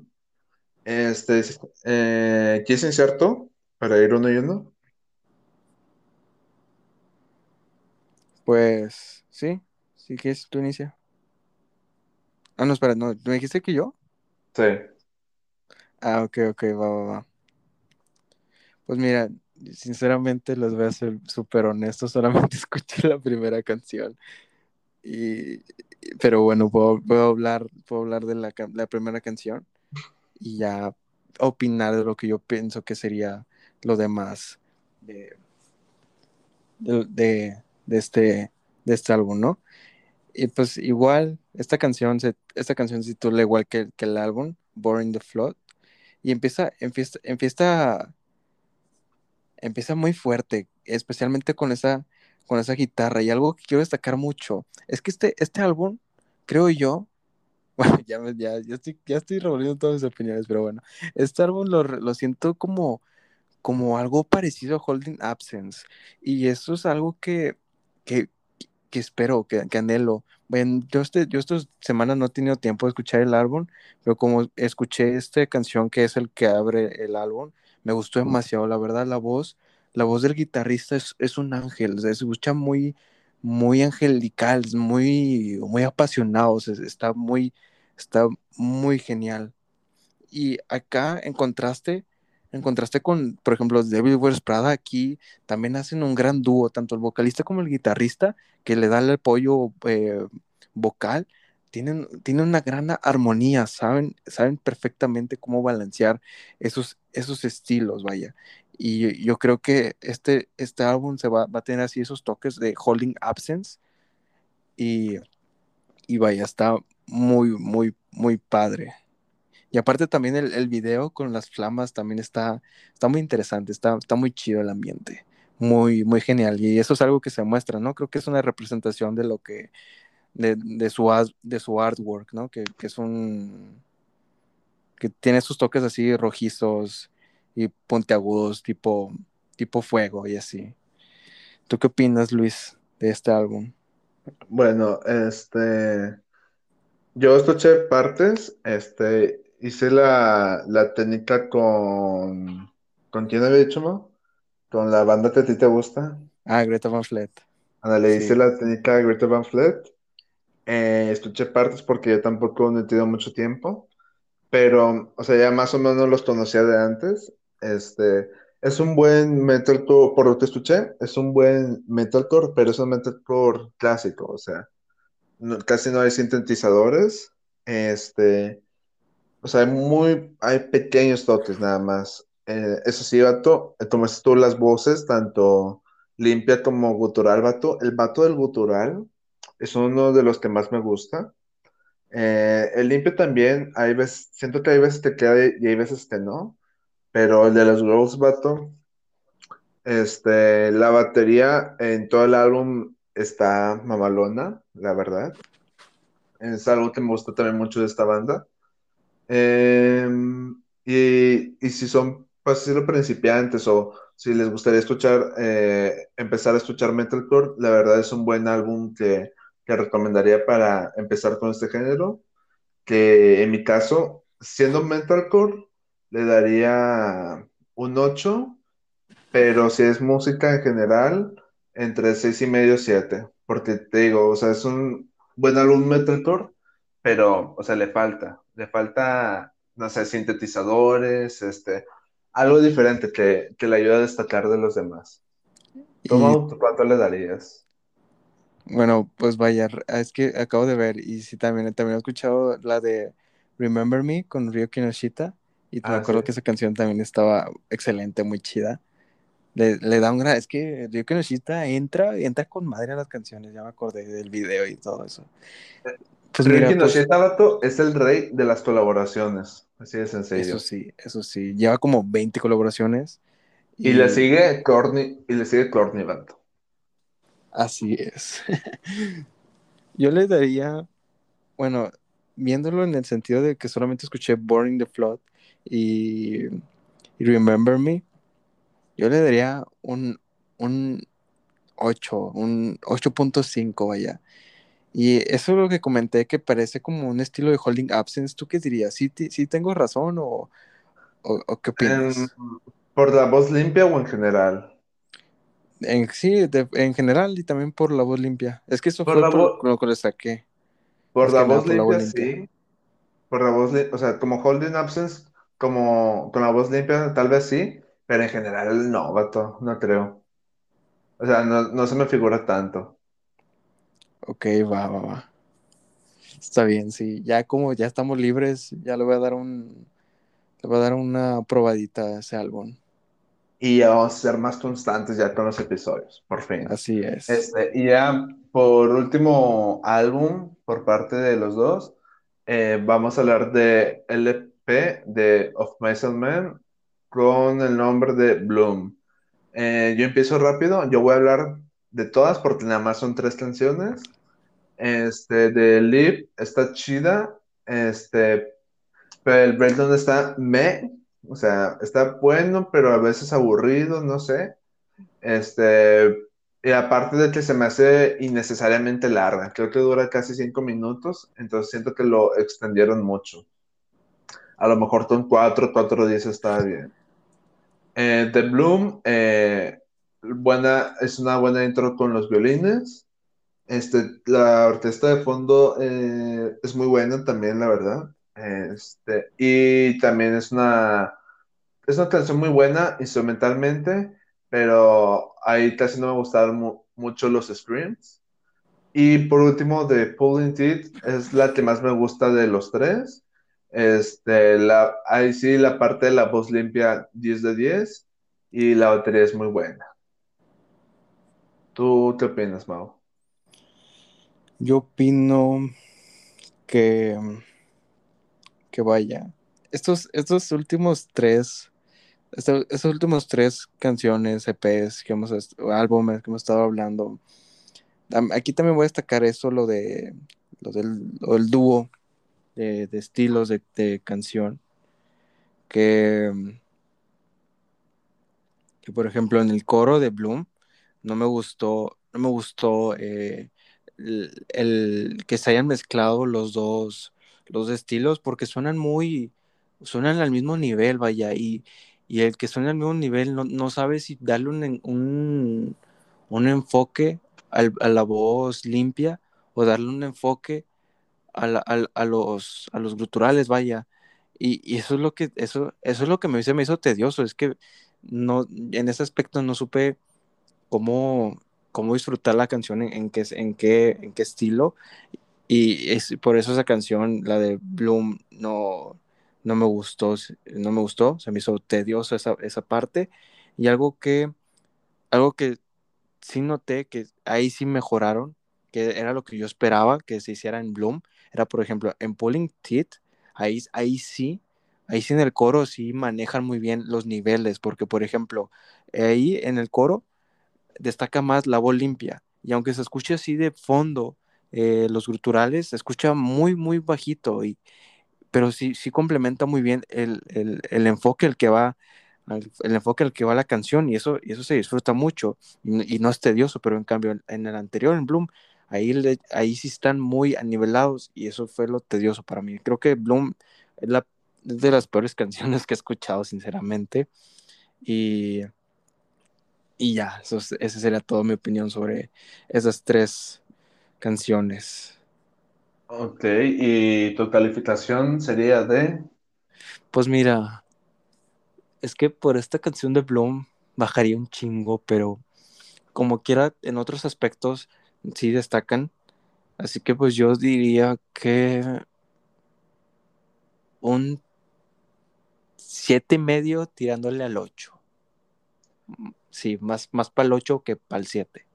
Este, eh, ¿quieres inserto para ir uno y uno? Pues sí, sí que es tu inicia. Ah, no, espera, no, ¿me dijiste que yo? Sí. Ah, ok, ok, va, va, va. Pues mira, sinceramente les voy a ser súper honesto, solamente escuché la primera canción. Y, pero bueno, puedo, puedo hablar, puedo hablar de la, la primera canción y ya opinar de lo que yo pienso que sería lo demás de, de, de, este, de este álbum, ¿no? Y pues igual, esta canción se, esta canción se titula igual que, que el álbum, Boring the Flood, y empieza, empieza, empieza, empieza muy fuerte, especialmente con esa, con esa guitarra. Y algo que quiero destacar mucho es que este, este álbum, creo yo, bueno, ya, ya, ya, estoy, ya estoy revolviendo todas mis opiniones, pero bueno, este álbum lo, lo siento como, como algo parecido a Holding Absence. Y eso es algo que, que, que espero, que, que, anhelo. Bueno, yo, este, yo estas semanas no he tenido tiempo de escuchar el álbum, pero como escuché esta canción que es el que abre el álbum, me gustó demasiado, la verdad, la voz, la voz del guitarrista es, es un ángel, se escucha muy, muy angelical, muy, muy apasionado, está muy, está muy genial. Y acá, en contraste, en contraste con, por ejemplo, Devil Wears Prada, aquí también hacen un gran dúo, tanto el vocalista como el guitarrista, que le da el apoyo eh, vocal, tienen, tienen una gran armonía, saben, saben perfectamente cómo balancear esos, esos estilos, vaya. Y yo creo que este, este álbum se va, va a tener así esos toques de Holding Absence. Y, y vaya, está muy, muy, muy padre. Y aparte también el, el, video con las flamas también está, está muy interesante, está, está muy chido el ambiente, muy, muy genial. Y eso es algo que se muestra, ¿no? Creo que es una representación de lo que, de, de su, de su artwork, ¿no? Que, que, es un, que tiene sus toques así rojizos y puntiagudos, tipo, tipo fuego y así. ¿Tú qué opinas, Luis, de este álbum? Bueno, este, yo escuché partes, este, hice la, la técnica con. ¿Con quién había dicho, no? Con la banda que a ti te gusta. Ah, Greta Van Fleet. le hice la técnica de Greta Van Fleet. Eh, escuché partes porque yo tampoco no he tenido mucho tiempo. Pero, o sea, ya más o menos los conocía de antes. Este. Es un buen metalcore, por lo que escuché, es un buen metalcore, pero es un metalcore clásico, o sea, casi no hay sintetizadores. Este, o sea, hay muy, hay pequeños toques nada más. Eh, eso sí, vato, tomas tú las voces, tanto limpia como gutural, vato. El vato del gutural es uno de los que más me gusta. Eh, el limpio también, hay veces, siento que hay veces te queda y hay veces que no. Pero el de los Girls, vato, este, la batería en todo el álbum está mamalona, la verdad. Es algo que me gusta también mucho de esta banda. Em, y, y, si son, pues, principiantes o si les gustaría escuchar, eh, empezar a escuchar metalcore, la verdad es un buen álbum que, que, recomendaría para empezar con este género. Que en mi caso, siendo metalcore, le daría un 8, pero si es música en general, entre 6 y medio 7. Porque te digo, o sea, es un buen álbum metalcore, pero, o sea, le falta le falta, no sé, sintetizadores, este, algo diferente que, que le ayude a destacar de los demás. ¿Cuánto le darías? Bueno, pues vaya, es que acabo de ver y sí también, también he escuchado la de Remember Me con Ryo Kinoshita y me ah, acuerdo que esa canción también estaba excelente, muy chida. Le, le da un gran, es que Ryo Kinoshita entra, entra con madre a las canciones, ya me acordé del video y todo eso. Pues mira, pues, es el rey de las colaboraciones. Así de sencillo. Eso sí, eso sí. Lleva como 20 colaboraciones. Y, le sigue Courtney, y le sigue Bato. Así es. Yo le daría, bueno, viéndolo en el sentido de que solamente escuché Boring the Flood y, Remember Me, yo le daría un, un 8, un 8.5, vaya. Y eso es lo que comenté, que parece como un estilo de holding absence. ¿Tú qué dirías? ¿Sí, sí tengo razón o, o, qué opinas? ¿Por la voz limpia o en general? En, sí, en general y también por la voz limpia. Es que eso fue por lo que le saqué. Por la voz, limpia, sí. Por la voz o sea, como holding absence, como con la voz limpia, tal vez sí, pero en general no, vato, no creo. O sea, no, no se me figura tanto. Ok, va, va, va. Está bien, sí. Ya como ya estamos libres, ya le voy a dar un. Le voy a dar una probadita a ese álbum. Y ya vamos a ser más constantes ya con los episodios, por fin. Así es. Este, y ya por último álbum, por parte de los dos, eh, vamos a hablar de De Of Myself Man con el nombre de Bloom. Eh, yo empiezo rápido, yo voy a hablar de todas, porque nada más son tres canciones. Este, de Lip está chida. Este, pero el breakdown está me, o sea, está bueno, pero a veces aburrido, no sé. Este, y aparte de que se me hace innecesariamente larga, creo que dura casi cinco minutos, entonces siento que lo extendieron mucho. A lo mejor son cuatro, cuatro diez está bien. Eh, The Bloom, eh, buena, es una buena intro con los violines. Este, la orquesta de fondo eh, es muy buena también, la verdad. Este, y también es una, es una canción muy buena instrumentalmente, pero ahí casi no me gustaron mu- mucho los screams. Y por último, de Pulling Teeth es la que más me gusta de los tres. Este, la, ahí sí, la parte de la voz limpia 10 de 10 y la batería es muy buena. ¿Tú qué opinas, Mau? Yo opino que, que vaya. Estos, estos últimos tres, estos, estos últimos tres canciones, EPs que hemos, álbumes que hemos estado hablando, aquí también voy a destacar eso, lo de lo del, lo del dúo de, estilos de, canción, que, que por ejemplo en el coro de Bloom no me gustó, no me gustó eh, el, que se hayan mezclado los dos, los estilos porque suenan muy, suenan al mismo nivel, vaya, y, y el que suena al mismo nivel no, no sabe si darle un, un, un enfoque a la voz limpia o darle un enfoque a, los, a los guturales, vaya. Y, eso es lo que, eso, eso es lo que me, se me hizo tedioso, es que no, en ese aspecto no supe cómo, cómo disfrutar la canción, en, qué, en, qué, en qué estilo. Y es, por eso esa canción, la de Bloom, no, no me gustó, no me gustó, se me hizo tedioso esa, esa parte. Y algo que, algo que sí noté que ahí sí mejoraron, que era lo que yo esperaba que se hiciera en Bloom, era por ejemplo en Pulling Teeth, ahí, ahí sí, ahí sí en el coro sí manejan muy bien los niveles, porque por ejemplo, ahí en el coro destaca más la voz limpia. Y aunque se escuche así de fondo, eh, los guturales se escucha muy, muy bajito, y, pero sí, sí complementa muy bien el, el, el enfoque el que va el, enfoque al que va la canción y eso, y eso se disfruta mucho y, no es tedioso, pero en cambio en el anterior, en Bloom, ahí, le, ahí sí están muy anivelados y eso fue lo tedioso para mí. Creo que Bloom es, la, es de las peores canciones que he escuchado, sinceramente. Y, y ya, eso, esa sería toda mi opinión sobre esas tres canciones. Ok, ¿y tu calificación sería de? Pues mira, es que por esta canción de Bloom bajaría un chingo, pero como quiera, en otros aspectos sí destacan. Así que pues yo diría que un siete y medio tirándole al 8. Sí, más, más para el 8 que para el 7.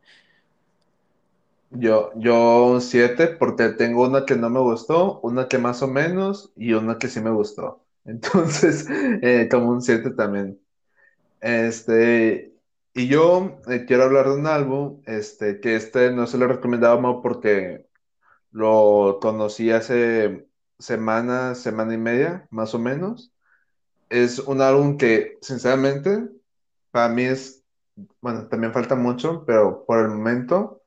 Yo, yo un 7 porque tengo una que no me gustó, una que más o menos y una que sí me gustó. Entonces, eh, como un 7 también. Este, y yo eh, quiero hablar de un álbum, este, que este no se lo recomendaba Mau porque lo conocí hace semana, semana y media, más o menos. Es un álbum que, sinceramente, para mí es, bueno, también falta mucho, pero por el momento,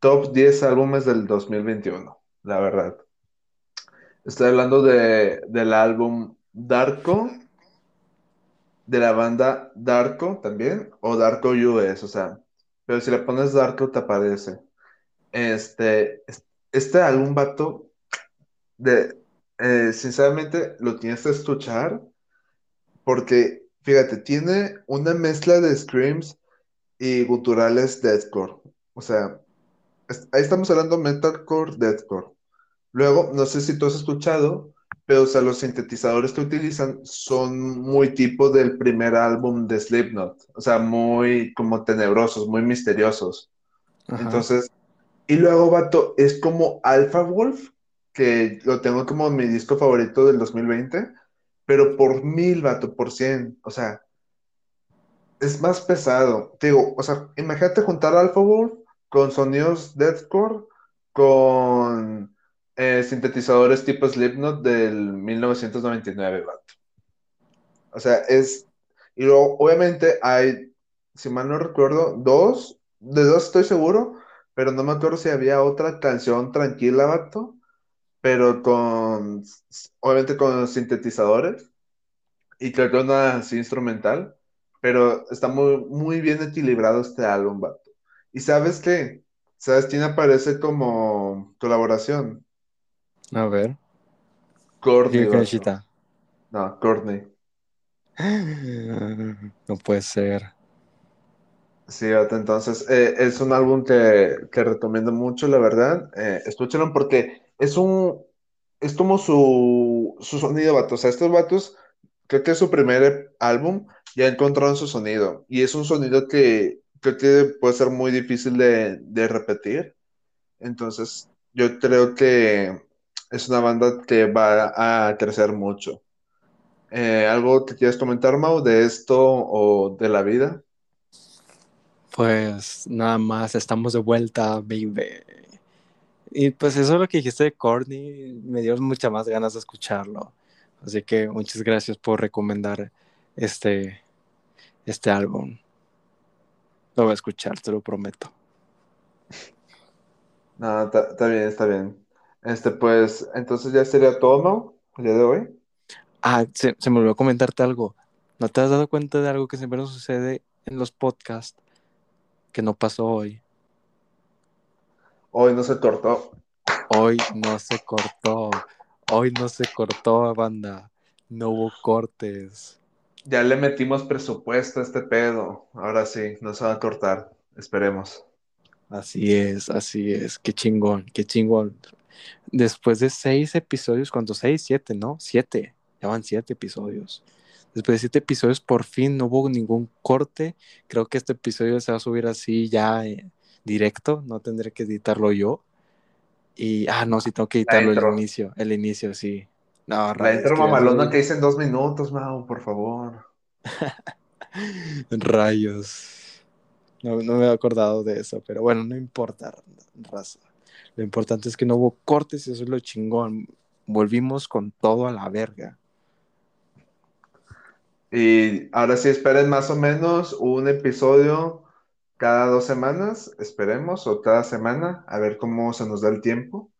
top 10 álbumes del 2021, la verdad. Estoy hablando de, del álbum Darko, de la banda Darko también, o Darko US, o sea, pero si le pones Darko te aparece. Este, este álbum, vato, de, eh, sinceramente lo tienes que escuchar porque, fíjate, tiene una mezcla de screams y guturales deathcore. O sea, ahí estamos hablando metalcore, deathcore. Luego, no sé si tú has escuchado, pero o sea, los sintetizadores que utilizan son muy tipo del primer álbum de Slipknot, o sea, muy como tenebrosos, muy misteriosos. Ajá. Entonces, y luego, vato, es como Alpha Wolf, que lo tengo como mi disco favorito del 2020, pero por mil, vato, por cien, o sea, es más pesado. Te digo, o sea, imagínate juntar Alpha Wolf con sonidos deathcore, con eh, sintetizadores tipo Slipknot del 1999, vato. O sea, es... Y luego, obviamente, hay, si mal no recuerdo, dos, de dos estoy seguro, pero no me acuerdo si había otra canción tranquila, vato, pero con, obviamente con sintetizadores, y creo que una así instrumental. pero está muy, muy bien equilibrado este álbum, vato. ¿Y sabes qué? ¿Sabes quién aparece como colaboración? A ver. Courtney. No, Courtney. No puede ser. Sí, entonces eh, es un álbum que, que recomiendo mucho, la verdad. Eh, escúchenlo porque es un, es como su, su sonido, vato. O sea, estos vatos, creo que es su primer álbum, ya encontraron su sonido. Y es un sonido que creo que puede ser muy difícil de, de repetir. Entonces, yo creo que es una banda que va a crecer mucho. Eh, ¿algo que quieras comentar, Mau, de esto o de la vida? Pues nada más, estamos de vuelta, baby. Y pues eso es lo que dijiste de Courtney, me dio muchas más ganas de escucharlo. Así que muchas gracias por recomendar este, este álbum. Lo voy a escuchar, te lo prometo. No, está bien, está bien. Este, pues, entonces ya sería todo, Mau, el día de hoy. Ah, se, se me olvidó comentarte algo. ¿No te has dado cuenta de algo que siempre nos sucede en los podcasts que no pasó hoy? Hoy no se cortó. Hoy no se cortó. Hoy no se cortó, banda. No hubo cortes. Ya le metimos presupuesto a este pedo. Ahora sí, no se va a cortar. Esperemos. Así es, así es. Qué chingón, qué chingón. Después de seis episodios, ¿cuántos? Seis, siete, ¿no? Siete. Ya van siete episodios. Después de siete episodios, por fin no hubo ningún corte. Creo que este episodio se va a subir así ya eh, directo. No tendré que editarlo yo. Y, ah, no, sí tengo que editarlo el inicio. El inicio, sí. No, La intro mamalona que hice en dos minutos, Mau, por favor. Rayos. No, no me he acordado de eso, pero bueno, no importa, raza. Lo importante es que no hubo cortes eso es lo chingón. Volvimos con todo a la verga. Y ahora sí esperen más o menos un episodio cada dos semanas, esperemos, o cada semana, a ver cómo se nos da el tiempo.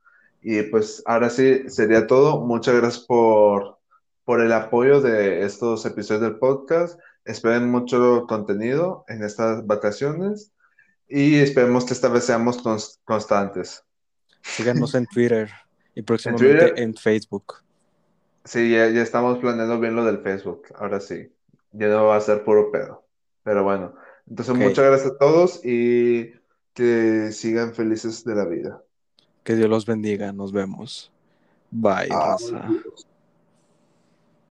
Y pues ahora sí sería todo. Muchas gracias por, por el apoyo de estos episodios del podcast. Esperen mucho contenido en estas vacaciones y esperemos que esta vez seamos cons- constantes. Síganos en Twitter y próximamente en, Twitter? Facebook. Sí, ya, ya estamos planeando bien lo del Facebook, ahora sí. Ya no va a ser puro pedo. Pero bueno, entonces muchas gracias a todos y que sigan felices de la vida. Que Dios los bendiga. Nos vemos. Bye.